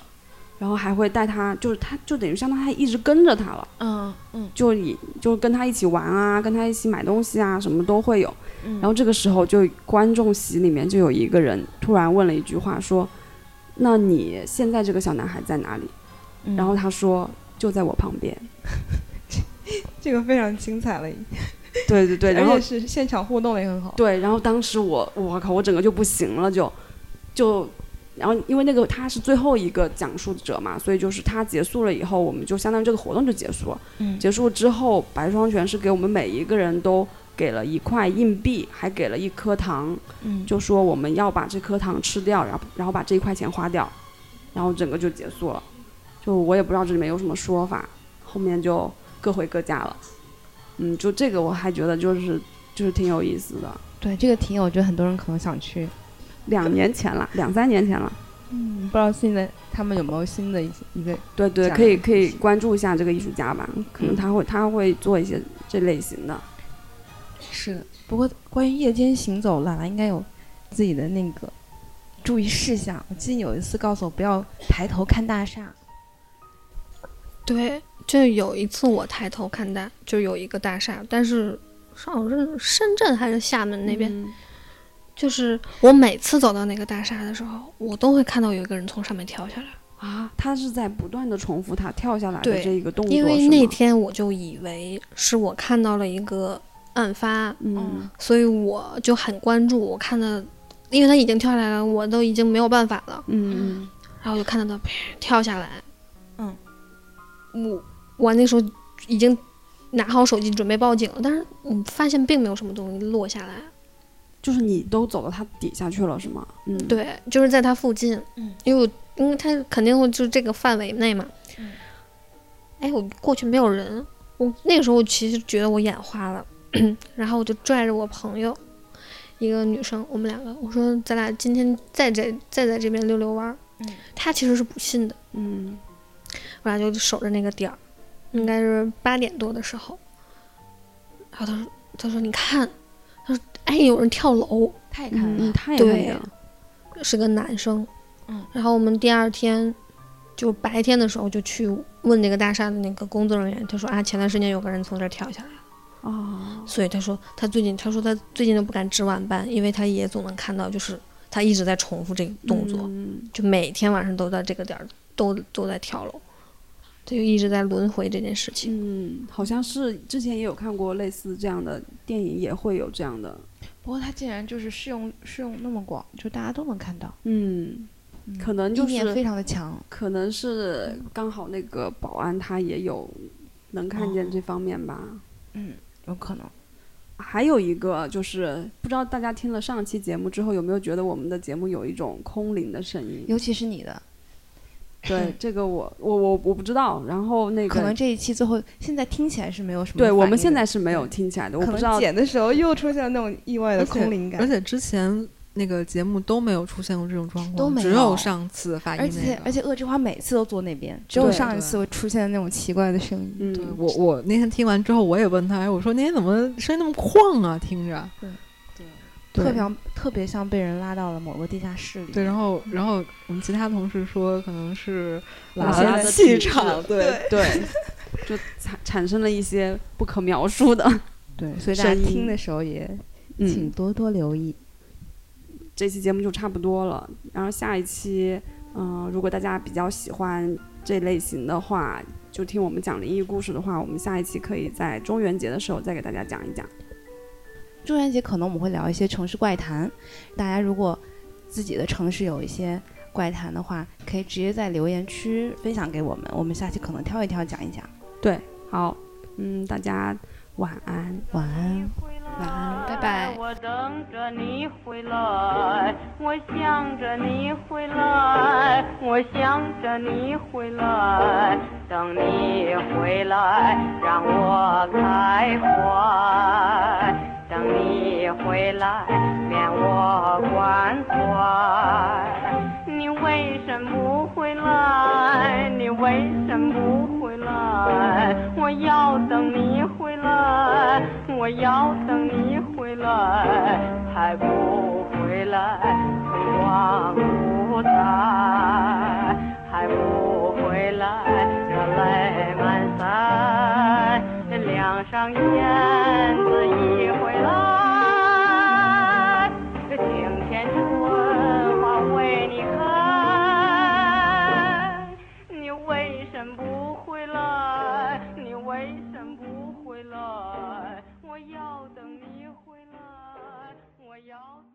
然后还会带他，就是他就等于相当于他一直跟着他了。嗯嗯就以就跟他一起玩啊，跟他一起买东西啊，什么都会有。嗯，然后这个时候，就观众席里面就有一个人突然问了一句话，说：“那你现在这个小男孩在哪里？”嗯然后他说：“就在我旁边。这个非常精彩了，” 对对对，然后是现场互动也很好。对，然后当时我我靠，我整个就不行了，就就。然后，因为那个他是最后一个讲述者嘛，所以就是他结束了以后，我们就相当于这个活动就结束了。嗯结束之后，白双全是给我们每一个人都给了一块硬币，还给了一颗糖，嗯就说我们要把这颗糖吃掉，然后然后把这一块钱花掉，然后整个就结束了。就我也不知道这里面有什么说法，后面就各回各家了。嗯，就这个我还觉得就是就是挺有意思的。对这个挺有，我觉得很多人可能想去。两年前了，两三年前了。嗯，不知道现在他们有没有新的一一个对对，可以可以关注一下这个艺术家吧，可能嗯他会他会做一些这类型的。是的，不过关于夜间行走，兰兰应该有自己的那个注意事项。我记得有一次告诉我不要抬头看大厦。对，就有一次我抬头看大，就有一个大厦，但是好像是深圳还是厦门那边，嗯就是我每次走到那个大厦的时候，我都会看到有一个人从上面跳下来。啊，他是在不断的重复他跳下来的这一个动作，因为那天我就以为是我看到了一个案发，嗯所以我就很关注。我看到，因为他已经跳下来了，我都已经没有办法了，嗯然后我就看到他啪跳下来。嗯，我我那时候已经拿好手机准备报警了，但是我发现并没有什么东西落下来。就是你都走到他底下去了是吗？嗯，，对，就是在他附近，嗯，因为我因为他肯定会就是这个范围内嘛。嗯，哎，我过去没有人，我那个时候我其实觉得我眼花了，然后我就拽着我朋友，一个女生，我们两个，我说咱俩今天再在再在这边溜溜弯儿。嗯，他其实是不信的，嗯我俩就守着那个点儿，应该是八点多的时候，然后他说他说你看，他说哎有人跳楼，他也嗯嗯，他也对看见了，是个男生，嗯，然后我们第二天就白天的时候就去问那个大厦的那个工作人员，他说啊，前段时间有个人从这儿跳下来了，哦，所以他说他最近他说他最近都不敢值晚班，因为他也总能看到，就是他一直在重复这个动作，嗯。就每天晚上都在这个点儿都都在跳楼，他就一直在轮回这件事情。嗯，好像是之前也有看过类似这样的电影，也会有这样的，不过它竟然就是适用适用那么广，就大家都能看到，嗯，嗯可能就是意念非常的强。可能是刚好那个保安他也有能看见这方面吧。嗯，有可能。还有一个就是，不知道大家听了上期节目之后，有没有觉得我们的节目有一种空灵的声音？尤其是你的，对，这个我我我我不知道。然后那个，可能这一期最后现在听起来是没有什么。对我们现在是没有听起来的，我可不知道能剪的时候又出现了那种意外的空灵感而。且之前那个节目都没有出现过这种状况，都没只有有上次发音而那个。且而且恶之花每次都坐那边，只有上一次会出现那种奇怪的声音。嗯，对我我那天听完之后，我也问他，哎我说那天怎么声音那么旷啊？听着。特别特别像被人拉到了某个地下室里。对，然后然后我们其他同事说可能是拉拉拉的的气场，对对，就产产生了一些不可描述的。对，所以大家听的时候也请嗯，多多留意。这期节目就差不多了。然后下一期，嗯、如果大家比较喜欢这类型的话，就听我们讲灵异故事的话，我们下一期可以在中元节的时候再给大家讲一讲。中元节可能我们会聊一些城市怪谈，大家如果自己的城市有一些怪谈的话，可以直接在留言区分享给我们，我们下期可能挑一挑讲一讲。对，好，嗯，大家晚安。晚安。晚安，拜拜。我等着你回来，我想着你回来，我想着你回来，等你回来让我开怀，等你回来免我关怀。你为什么不回来？你为什么不回来？我要等你回来，我要等你回来，还不回来，春光不再，还不回来，热泪满腮，梁上燕子一 y'all.